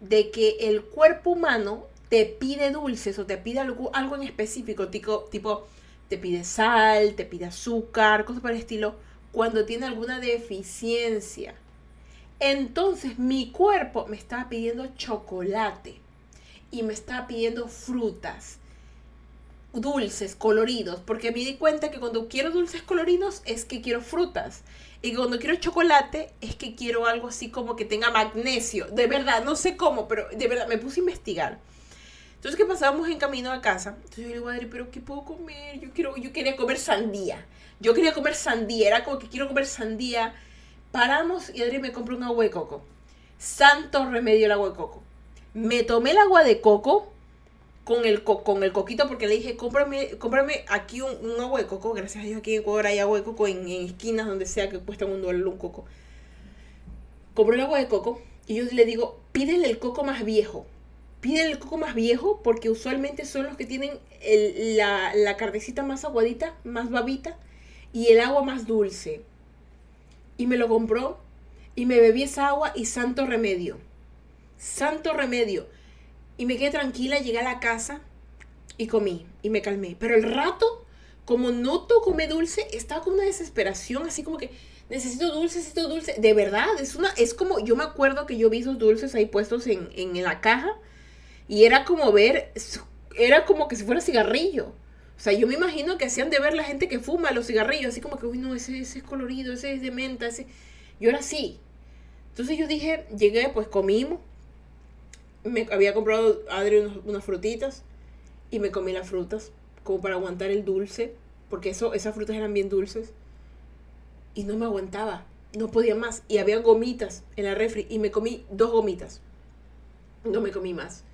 de que el cuerpo humano te pide dulces o te pide algo, algo en específico, tipo, tipo, te pide sal, te pide azúcar, cosas por el estilo cuando tiene alguna deficiencia. Entonces mi cuerpo me estaba pidiendo chocolate y me estaba pidiendo frutas, dulces, coloridos, porque me di cuenta que cuando quiero dulces coloridos es que quiero frutas. Y cuando quiero chocolate es que quiero algo así como que tenga magnesio. De verdad, no sé cómo, pero de verdad me puse a investigar. Entonces, ¿qué pasábamos en camino a casa? Entonces yo le digo, Adri, ¿pero qué puedo comer? Yo, quiero, yo quería comer sandía. Yo quería comer sandía. Era como que quiero comer sandía. Paramos y Adri me compró un agua de coco. Santo remedio el agua de coco. Me tomé el agua de coco con el, con el coquito porque le dije, cómprame, cómprame aquí un, agua de coco. Gracias a Dios aquí en Ecuador hay agua de coco en, esquinas donde sea que cuesta un dólar un coco. Compré el agua de coco y yo le digo, pídele el coco más viejo piden el coco más viejo porque usualmente son los que tienen la, la carnecita más aguadita, más babita y el agua más dulce. Y me lo compró y me bebí esa agua y santo remedio. santo remedio. Y me quedé tranquila, llegué a la casa y comí y me calmé. Pero el rato, como noto comer dulce, estaba con una desesperación, así como que necesito dulce, necesito dulce. De verdad, es una, es como, yo me acuerdo que yo vi esos dulces ahí puestos en, en la caja y era como ver, era como que si fuera cigarrillo. O sea, yo me imagino que hacían de ver la gente que fuma los cigarrillos, así como que, uy, no, ese, ese es colorido, ese es de menta, ese... Yo era así. Entonces yo dije, llegué, pues comimos. Me había comprado Adri unas frutitas y me comí las frutas como para aguantar el dulce, porque eso, esas frutas eran bien dulces. Y no me aguantaba, no podía más. Y había gomitas en la refri y me comí dos gomitas. No me comí más.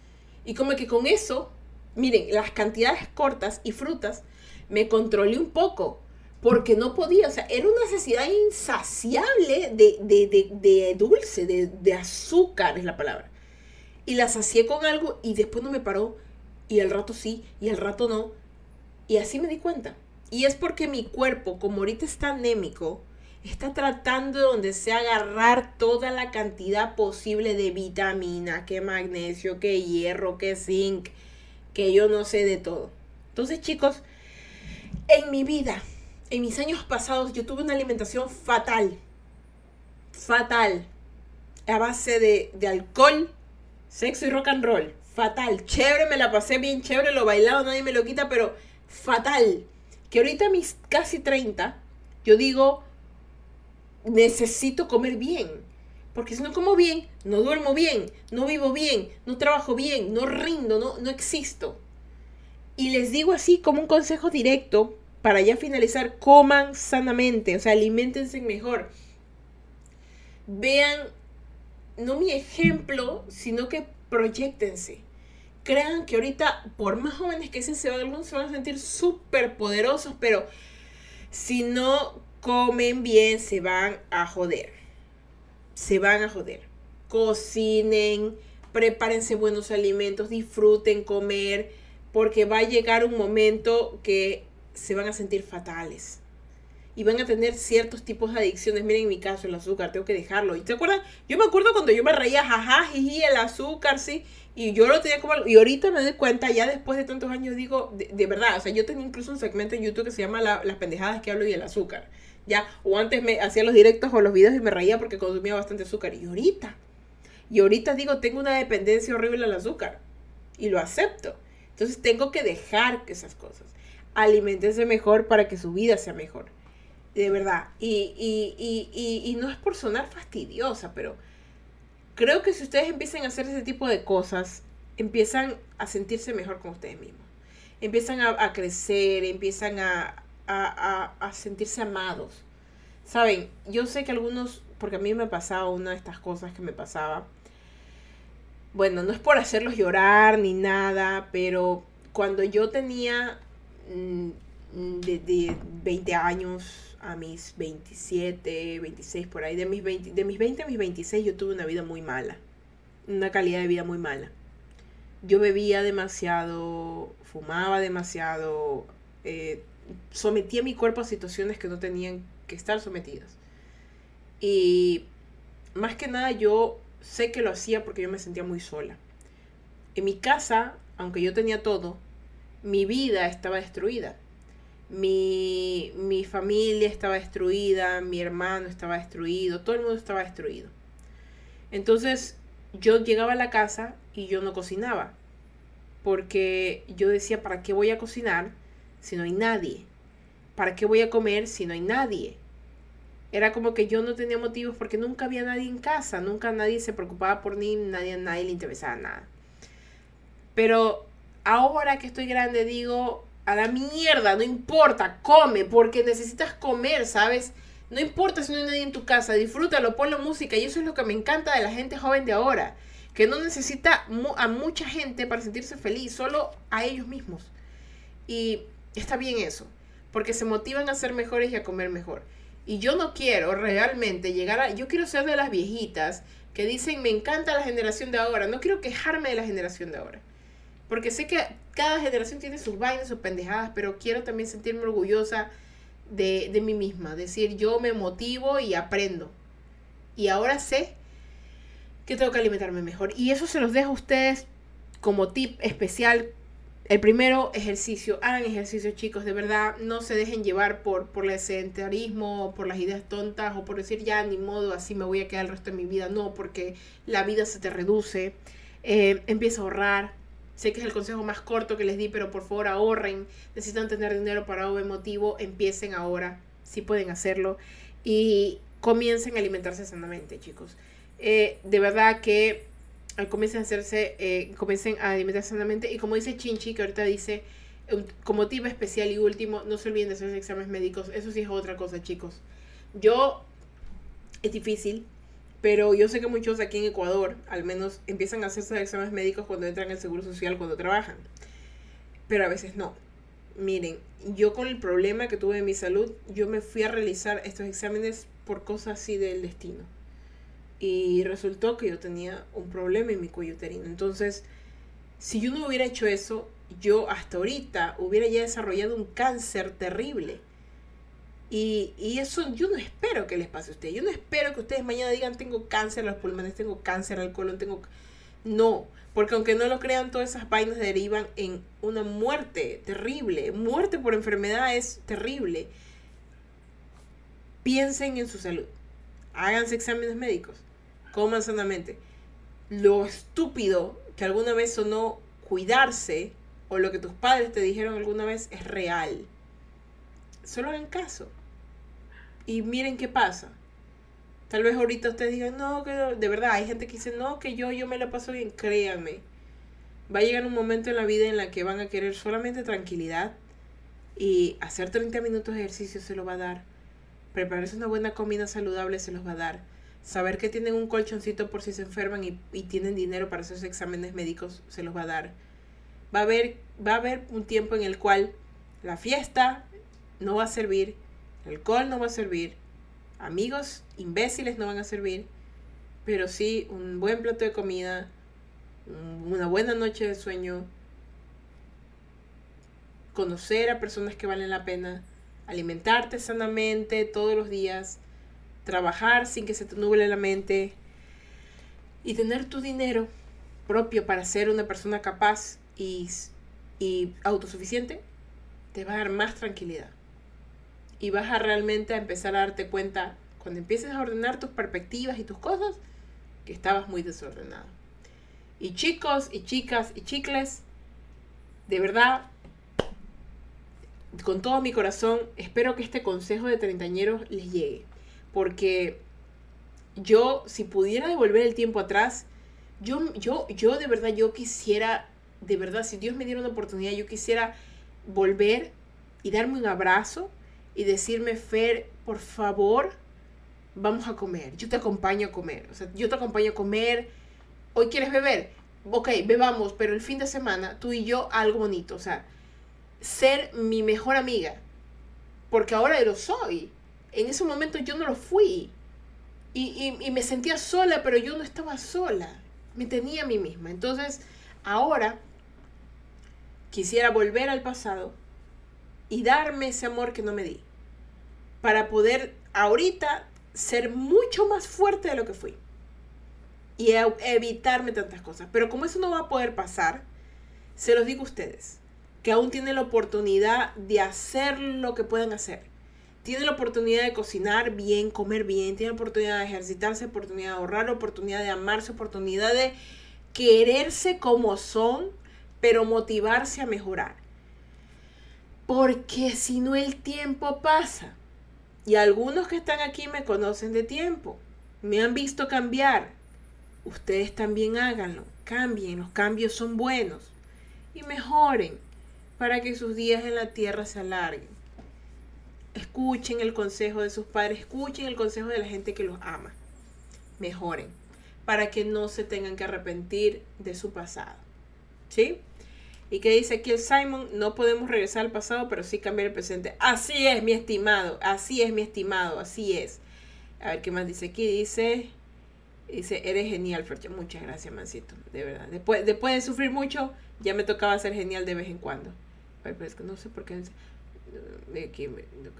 Y como que con eso miren, las cantidades cortas y frutas me controlé un poco porque no podía, o sea, era una necesidad insaciable de, de, dulce, de, azúcar es la palabra. Y la sacié con algo y después no me paró y al rato sí y al rato no. Y así me di cuenta. Y es porque mi cuerpo, como ahorita está anémico, está tratando de donde sea agarrar toda la cantidad posible de vitamina, que magnesio, que hierro, que zinc, que yo no sé de todo. Entonces, chicos, en mi vida, en mis años pasados, yo tuve una alimentación fatal. Fatal. A base de, alcohol, sexo y rock and roll. Fatal. Chévere, me la pasé bien chévere, lo bailado, nadie me lo quita, pero fatal. Que ahorita mis casi 30, yo digo, necesito comer bien porque si no como bien, no duermo bien, no vivo bien, no trabajo bien, no rindo, no, no existo. Y les digo así como un consejo directo para ya finalizar, coman sanamente, o sea, alimentense mejor. Vean, no mi ejemplo, sino que proyectense. Crean que ahorita, por más jóvenes que sean, se van, se van a sentir súper poderosos, pero si no comen bien, se van a joder se van a joder. Cocinen, prepárense buenos alimentos, disfruten comer, porque va a llegar un momento que se van a sentir fatales. Y van a tener ciertos tipos de adicciones. Miren en mi caso, el azúcar, tengo que dejarlo. ¿Y te acuerdas? Yo me acuerdo cuando yo me reía, jaja, jiji, el azúcar, sí. Y yo lo tenía como Y ahorita me doy cuenta, ya después de tantos años, digo, de, verdad, o sea, yo tenía incluso un segmento en YouTube que se llama Las pendejadas que hablo y el azúcar ya, o antes me hacía los directos o los videos y me reía porque consumía bastante azúcar. Y ahorita, y ahorita digo, tengo una dependencia horrible al azúcar. Y lo acepto. Entonces tengo que dejar esas cosas. Alimentense mejor para que su vida sea mejor. De verdad. Y, y, y, y, no es por sonar fastidiosa, pero creo que si ustedes empiezan a hacer ese tipo de cosas, empiezan a sentirse mejor con ustedes mismos. Empiezan a crecer, empiezan a, a, sentirse amados. Saben, yo sé que algunos, porque a mí me pasaba una de estas cosas que me pasaba, bueno, no es por hacerlos llorar ni nada, pero cuando yo tenía mm, de, 20 años a mis 27, 26 por ahí, de mis, 20, de mis 20 a mis 26 yo tuve una vida muy mala, una calidad de vida muy mala. Yo bebía demasiado, fumaba demasiado, eh, sometía mi cuerpo a situaciones que no tenían que estar sometidas. Y más que nada yo sé que lo hacía porque yo me sentía muy sola. En mi casa, aunque yo tenía todo, mi vida estaba destruida. Mi, mi familia estaba destruida, mi hermano estaba destruido, todo el mundo estaba destruido. Entonces yo llegaba a la casa y yo no cocinaba, porque yo decía, ¿para qué voy a cocinar si no hay nadie? ¿Para qué voy a comer si no hay nadie? Era como que yo no tenía motivos porque nunca había nadie en casa, nunca nadie se preocupaba por mí, nadie, nadie le interesaba nada. Pero ahora que estoy grande digo, a la mierda, no importa, come, porque necesitas comer, ¿sabes? No importa si no hay nadie en tu casa, disfrútalo, ponlo música. Y eso es lo que me encanta de la gente joven de ahora, que no necesita a mucha gente para sentirse feliz, solo a ellos mismos. Y está bien eso porque se motivan a ser mejores y a comer mejor. Y yo no quiero realmente llegar a... Yo quiero ser de las viejitas que dicen, me encanta la generación de ahora. No quiero quejarme de la generación de ahora. Porque sé que cada generación tiene sus vainas, sus pendejadas, pero quiero también sentirme orgullosa de, de mí misma. Decir, yo me motivo y aprendo. Y ahora sé que tengo que alimentarme mejor. Y eso se los dejo a ustedes como tip especial. El primero, ejercicio. Hagan ejercicio, chicos. De verdad, no se dejen llevar por, por el sedentarismo, por las ideas tontas o por decir ya ni modo, así me voy a quedar el resto de mi vida. No, porque la vida se te reduce. Eh, empieza a ahorrar. Sé que es el consejo más corto que les di, pero por favor ahorren. Necesitan tener dinero para algo emotivo. Empiecen ahora, si pueden hacerlo. Y comiencen a alimentarse sanamente, chicos. Eh, de verdad que comiencen a hacerse, eh, comiencen a alimentarse sanamente. Y como dice Chinchi, que ahorita dice, como tip especial y último, no se olviden de hacer exámenes médicos. Eso sí es otra cosa, chicos. Yo, es difícil, pero yo sé que muchos aquí en Ecuador, al menos, empiezan a hacerse exámenes médicos cuando entran al Seguro Social, cuando trabajan. Pero a veces no. Miren, yo con el problema que tuve en mi salud, yo me fui a realizar estos exámenes por cosas así del destino y resultó que yo tenía un problema en mi cuello uterino. Entonces, si yo no hubiera hecho eso, yo hasta ahorita hubiera ya desarrollado un cáncer terrible. Y, eso yo no espero que les pase a ustedes. Yo no espero que ustedes mañana digan tengo cáncer a los pulmones, tengo cáncer al colon, tengo... No, porque aunque no lo crean, todas esas vainas derivan en una muerte terrible. Muerte por enfermedad es terrible. Piensen en su salud. Háganse exámenes médicos coman sanamente. Lo estúpido que alguna vez sonó cuidarse o lo que tus padres te dijeron alguna vez es real. Solo hagan caso. Y miren qué pasa. Tal vez ahorita ustedes digan, no, que de verdad, hay gente que dice, no, que yo, yo me la paso bien, créanme. Va a llegar un momento en la vida en la que van a querer solamente tranquilidad y hacer 30 minutos de ejercicio se lo va a dar. Prepararse una buena comida saludable se los va a dar Saber que tienen un colchoncito por si se enferman y, tienen dinero para hacer exámenes médicos se los va a dar. Va a, haber, va a haber un tiempo en el cual la fiesta no va a servir, el alcohol no va a servir, amigos imbéciles no van a servir, pero sí un buen plato de comida, una buena noche de sueño, conocer a personas que valen la pena, alimentarte sanamente todos los días, trabajar sin que se te nuble la mente y tener tu dinero propio para ser una persona capaz y, y autosuficiente, te va a dar más tranquilidad. Y vas a realmente a empezar a darte cuenta, cuando empieces a ordenar tus perspectivas y tus cosas, que estabas muy desordenado. Y chicos y chicas y chicles, de verdad, con todo mi corazón, espero que este consejo de treintañeros les llegue porque yo, si pudiera devolver el tiempo atrás, yo, yo, yo de verdad, yo quisiera, de verdad, si Dios me diera una oportunidad, yo quisiera volver y darme un abrazo y decirme, Fer, por favor, vamos a comer, yo te acompaño a comer, o sea, yo te acompaño a comer, hoy quieres beber, ok, bebamos, pero el fin de semana, tú y yo, algo bonito, o sea, ser mi mejor amiga, porque ahora lo soy, en ese momento yo no lo fui. Y, y, me sentía sola, pero yo no estaba sola. Me tenía a mí misma. Entonces, ahora quisiera volver al pasado y darme ese amor que no me di. Para poder ahorita ser mucho más fuerte de lo que fui. Y evitarme tantas cosas. Pero como eso no va a poder pasar, se los digo a ustedes, que aún tienen la oportunidad de hacer lo que pueden hacer tiene la oportunidad de cocinar bien, comer bien, tiene la oportunidad de ejercitarse, oportunidad de ahorrar, oportunidad de amarse, oportunidad de quererse como son, pero motivarse a mejorar. Porque si no el tiempo pasa. Y algunos que están aquí me conocen de tiempo, me han visto cambiar. Ustedes también háganlo, cambien, los cambios son buenos y mejoren para que sus días en la tierra se alarguen escuchen el consejo de sus padres, escuchen el consejo de la gente que los ama. Mejoren para que no se tengan que arrepentir de su pasado. ¿Sí? Y que dice aquí el Simon, no podemos regresar al pasado, pero sí cambiar el presente. Así es, mi estimado, así es, mi estimado, así es. A ver qué más dice aquí. Dice, dice, eres genial, Fercha. Muchas gracias, Mancito, de verdad. Después, después de sufrir mucho, ya me tocaba ser genial de vez en cuando. Pero es que no sé por qué. De aquí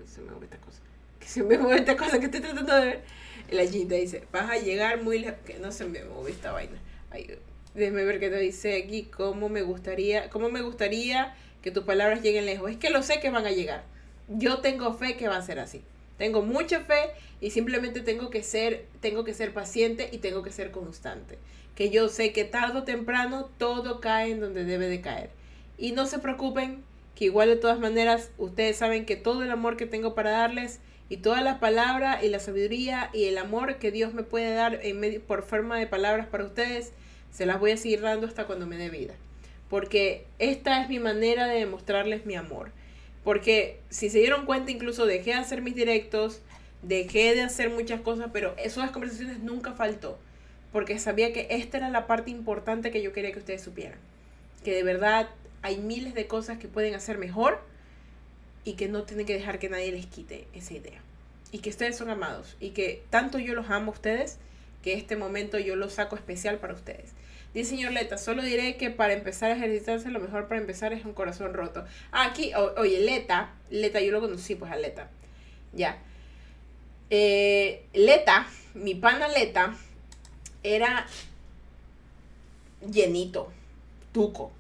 se me esta cosa. que se me mueve esta cosa que estoy tratando de ver. La chinita dice, vas a llegar muy lejos, que no se me mueve esta vaina. Ay, déjame ver qué te dice aquí, cómo me gustaría, cómo me gustaría que tus palabras lleguen lejos. Es que lo sé que van a llegar. Yo tengo fe que va a ser así. Tengo mucha fe y simplemente tengo que ser, tengo que ser paciente y tengo que ser constante. Que yo sé que tarde o temprano todo cae en donde debe de caer. Y no se preocupen, que igual de todas maneras ustedes saben que todo el amor que tengo para darles y toda la palabra y la sabiduría y el amor que Dios me puede dar en medio, por forma de palabras para ustedes, se las voy a seguir dando hasta cuando me dé vida. Porque esta es mi manera de demostrarles mi amor. Porque si se dieron cuenta, incluso dejé de hacer mis directos, dejé de hacer muchas cosas, pero esas conversaciones nunca faltó. Porque sabía que esta era la parte importante que yo quería que ustedes supieran. Que de verdad hay miles de cosas que pueden hacer mejor y que no tienen que dejar que nadie les quite esa idea. Y que ustedes son amados y que tanto yo los amo a ustedes que este momento yo lo saco especial para ustedes. Dice señor Leta, solo diré que para empezar a ejercitarse lo mejor para empezar es un corazón roto. Ah, aquí, oye, Leta, Leta, yo lo conocí pues a Leta. Ya. Eh, Leta, mi pana Leta, era llenito, tuco.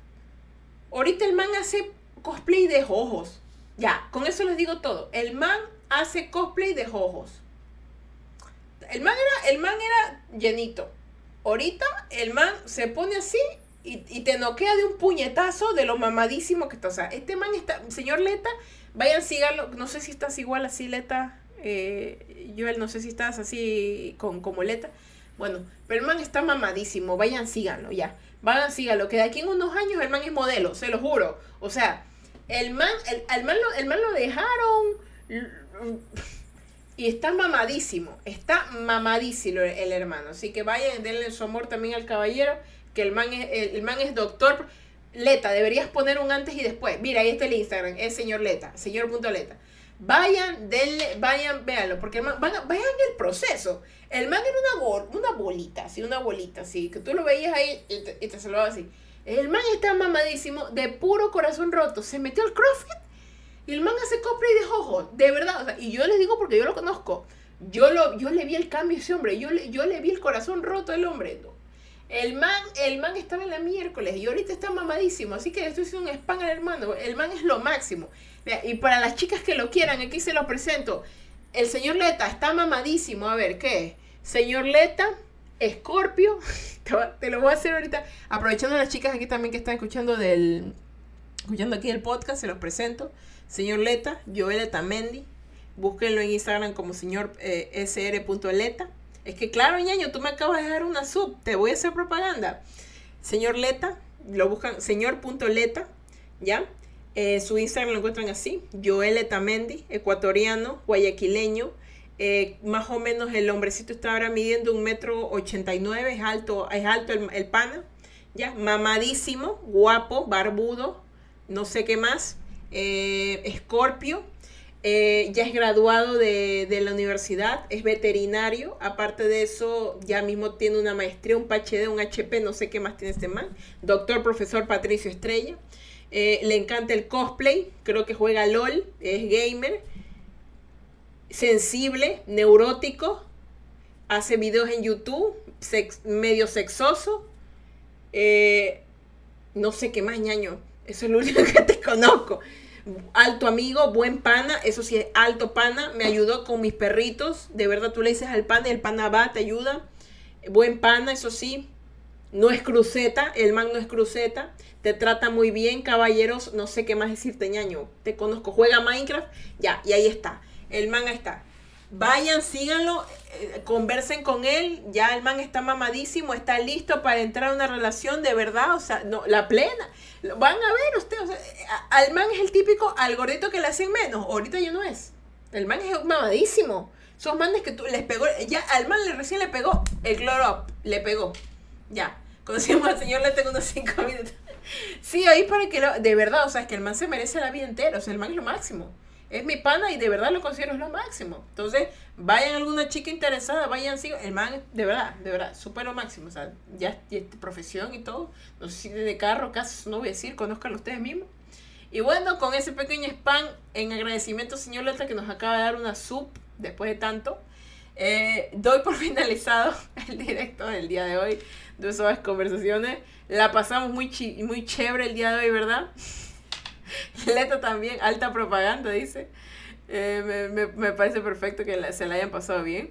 Ahorita el man hace cosplay de ojos. Ya, con eso les digo todo. El man hace cosplay de ojos. El man era, el man era llenito. Ahorita el man se pone así y, y, te noquea de un puñetazo de lo mamadísimo que está. O sea, este man está, señor Leta, vayan, síganlo. No sé si estás igual así, Leta. Eh, Joel, no sé si estás así con, como Leta. Bueno, pero el man está mamadísimo. Vayan, síganlo, ya. Vayan, síganlo. Que de aquí en unos años el man es modelo, se lo juro. O sea, el man, el, el man, lo, el man lo dejaron y está mamadísimo, está mamadísimo el, hermano. Así que vayan, denle su amor también al caballero, que el man es, el, man es doctor. Leta, deberías poner un antes y después. Mira, ahí está el Instagram, es señor Leta, señor.leta. Vayan, denle, vayan, véanlo, porque el man, vayan el proceso. El man era una, una bolita, así, una bolita, así, que tú lo veías ahí y te, y te saludaba así. El man está mamadísimo, de puro corazón roto. Se metió al CrossFit y el man hace cosplay de jojo, de verdad. y yo les digo porque yo lo conozco. Yo, lo, yo le vi el cambio a ese hombre. Yo le, yo le vi el corazón roto al hombre. El man, el man estaba en la miércoles y ahorita está mamadísimo. Así que estoy haciendo un spam al hermano. El man es lo máximo. Y para las chicas que lo quieran, aquí se lo presento. El señor Leta está mamadísimo. A ver, ¿qué? Señor Leta, Escorpio. Te lo voy a hacer ahorita. Aprovechando a las chicas aquí también que están escuchando del. Escuchando aquí el podcast, se los presento. Señor Leta, Joel Mendy. Búsquenlo en Instagram como señor eh, sr.leta. Es que claro, ñaño, tú me acabas de dar una sub. Te voy a hacer propaganda. Señor Leta, lo buscan señor.leta, ¿ya? Eh, su Instagram lo encuentran así. Joel Etamendi, ecuatoriano, guayaquileño. Eh, más o menos el hombrecito está ahora midiendo un metro ochenta y nueve, es alto, es alto el, el pana, ya, mamadísimo, guapo, barbudo, no sé qué más, eh, Escorpio, ya es graduado de, la universidad, es veterinario, aparte de eso ya mismo tiene una maestría, un PhD, un HP, no sé qué más tiene este man, doctor profesor Patricio Estrella, eh, le encanta el cosplay, creo que juega LOL, es gamer, sensible, neurótico, hace videos en YouTube, medio sexoso, no sé qué más ñaño, eso es lo único que te conozco alto amigo, buen pana, eso sí, alto pana, me ayudó con mis perritos, de verdad tú le dices al pana el pana va, te ayuda, buen pana, eso sí, no es cruceta, el man no es cruceta, te trata muy bien, caballeros, no sé qué más decirte, ñaño, te conozco, juega Minecraft, ya, y ahí está, el man está. Vayan, síganlo, eh, conversen con él, ya el man está mamadísimo, está listo para entrar a una relación de verdad, o sea, no, la plena. Van a ver ustedes, o al man es el típico al gordito que le hacen menos, ahorita ya no es. El man es mamadísimo. Son manes que tú les pegó, ya al man le recién le pegó el cloro le pegó. Ya, conocimos al señor le tengo unos cinco minutos. Sí, ahí para que lo, de verdad, o sea, es que el man se merece la vida entera, o sea, el man es lo máximo es mi pana y de verdad lo considero lo máximo. Entonces, vayan alguna chica interesada, vayan, sigan. El man, de verdad, de verdad, súper lo máximo. O sea, ya, ya profesión y todo. No sé si de carro, casa, no voy a decir, conozcanlo ustedes mismos. Y bueno, con ese pequeño spam, en agradecimiento, señor Leta, que nos acaba de dar una sub después de tanto, eh, doy por finalizado el directo del día de hoy de Suaves Conversaciones. La pasamos muy, muy chévere el día de hoy, ¿verdad? Leta también, alta propaganda, dice. Eh, me, me, parece perfecto que se la hayan pasado bien.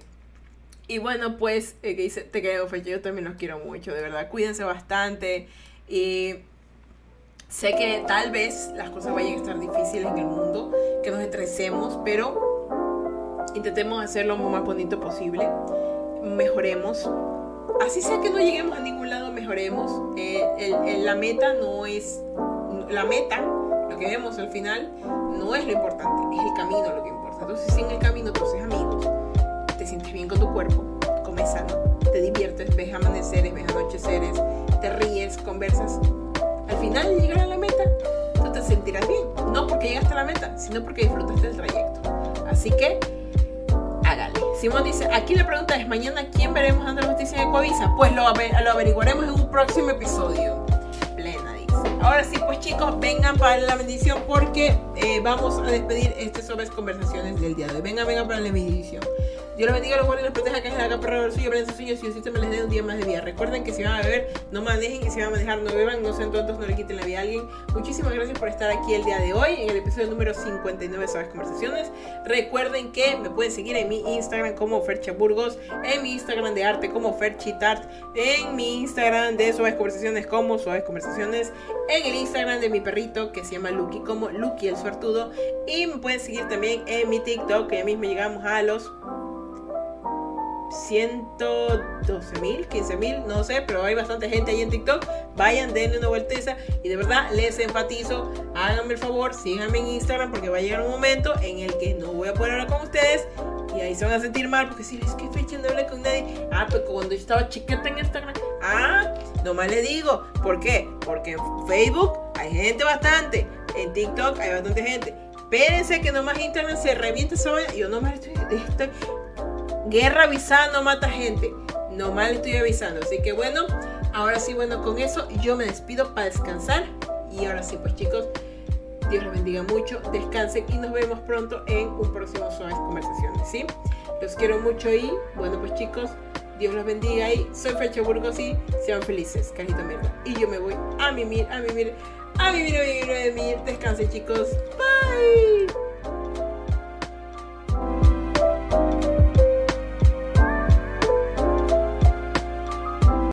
Y bueno, pues, eh, que dice, te quedo fecha, yo también los quiero mucho, de verdad. Cuídense bastante. Y sé que tal vez las cosas vayan a estar difíciles en el mundo, que nos estresemos, pero intentemos hacerlo lo más bonito posible. Mejoremos. Así sea que no lleguemos a ningún lado, mejoremos. Eh, la meta no es. La meta que vemos al final no es lo importante, es el camino lo que importa. Entonces, si en el camino tú haces amigos, te sientes bien con tu cuerpo, comes sano, te diviertes, ves amaneceres, ves anocheceres, te ríes, conversas, al final llegar a la meta, tú te sentirás bien. No porque llegaste a la meta, sino porque disfrutaste del trayecto. Así que, hágale. Simón dice, aquí la pregunta es, mañana, ¿quién veremos dando la noticia de Coavisa? Pues lo, lo averiguaremos en un próximo episodio. Ahora sí, pues chicos, vengan para la bendición porque eh, vamos a despedir este sobre conversaciones del día de hoy. Vengan, vengan para la bendición. Dios los bendiga, los guarde y los proteja, que es la capa del suyo, su sueños y así se me les dé un día más de vida. Recuerden que si van a beber, no manejen, y si van a manejar, no beban, no sean tontos, no le quiten la vida a alguien. Muchísimas gracias por estar aquí el día de hoy, en el episodio número 59 de Suaves Conversaciones. Recuerden que me pueden seguir en mi Instagram como Fercha Burgos, en mi Instagram de arte como Ferchitart, en mi Instagram de Suaves Conversaciones como Suaves Conversaciones, en el Instagram de mi perrito que se llama Lucky como Lucky el Suertudo, y me pueden seguir también en mi TikTok, que ya mismo llegamos a los 112 mil, 15 mil, no sé, pero hay bastante gente ahí en TikTok. Vayan, denle una vuelteza y de verdad les enfatizo, háganme el favor, síganme en Instagram porque va a llegar un momento en el que no voy a poder hablar con ustedes y ahí se van a sentir mal porque si es que fecha no hablé con nadie. Ah, pues cuando yo estaba chiquita en Instagram, ah, nomás les digo, ¿por qué? Porque en Facebook hay gente bastante, en TikTok hay bastante gente. Espérense que nomás Instagram se reviente esa y yo nomás estoy, estoy Guerra avisada no mata gente. Nomás le estoy avisando. Así que bueno, ahora sí, bueno, con eso yo me despido para descansar. Y ahora sí, pues chicos, Dios los bendiga mucho. Descansen y nos vemos pronto en un próximo Suaves Conversaciones. ¿sí? Los quiero mucho y bueno, pues chicos, Dios los bendiga y soy Fecha Burgos y sean felices, cajita mierda. Y yo me voy a mimir, a mimir, a vivir, a vivir, a vivir. Descansen chicos. Bye.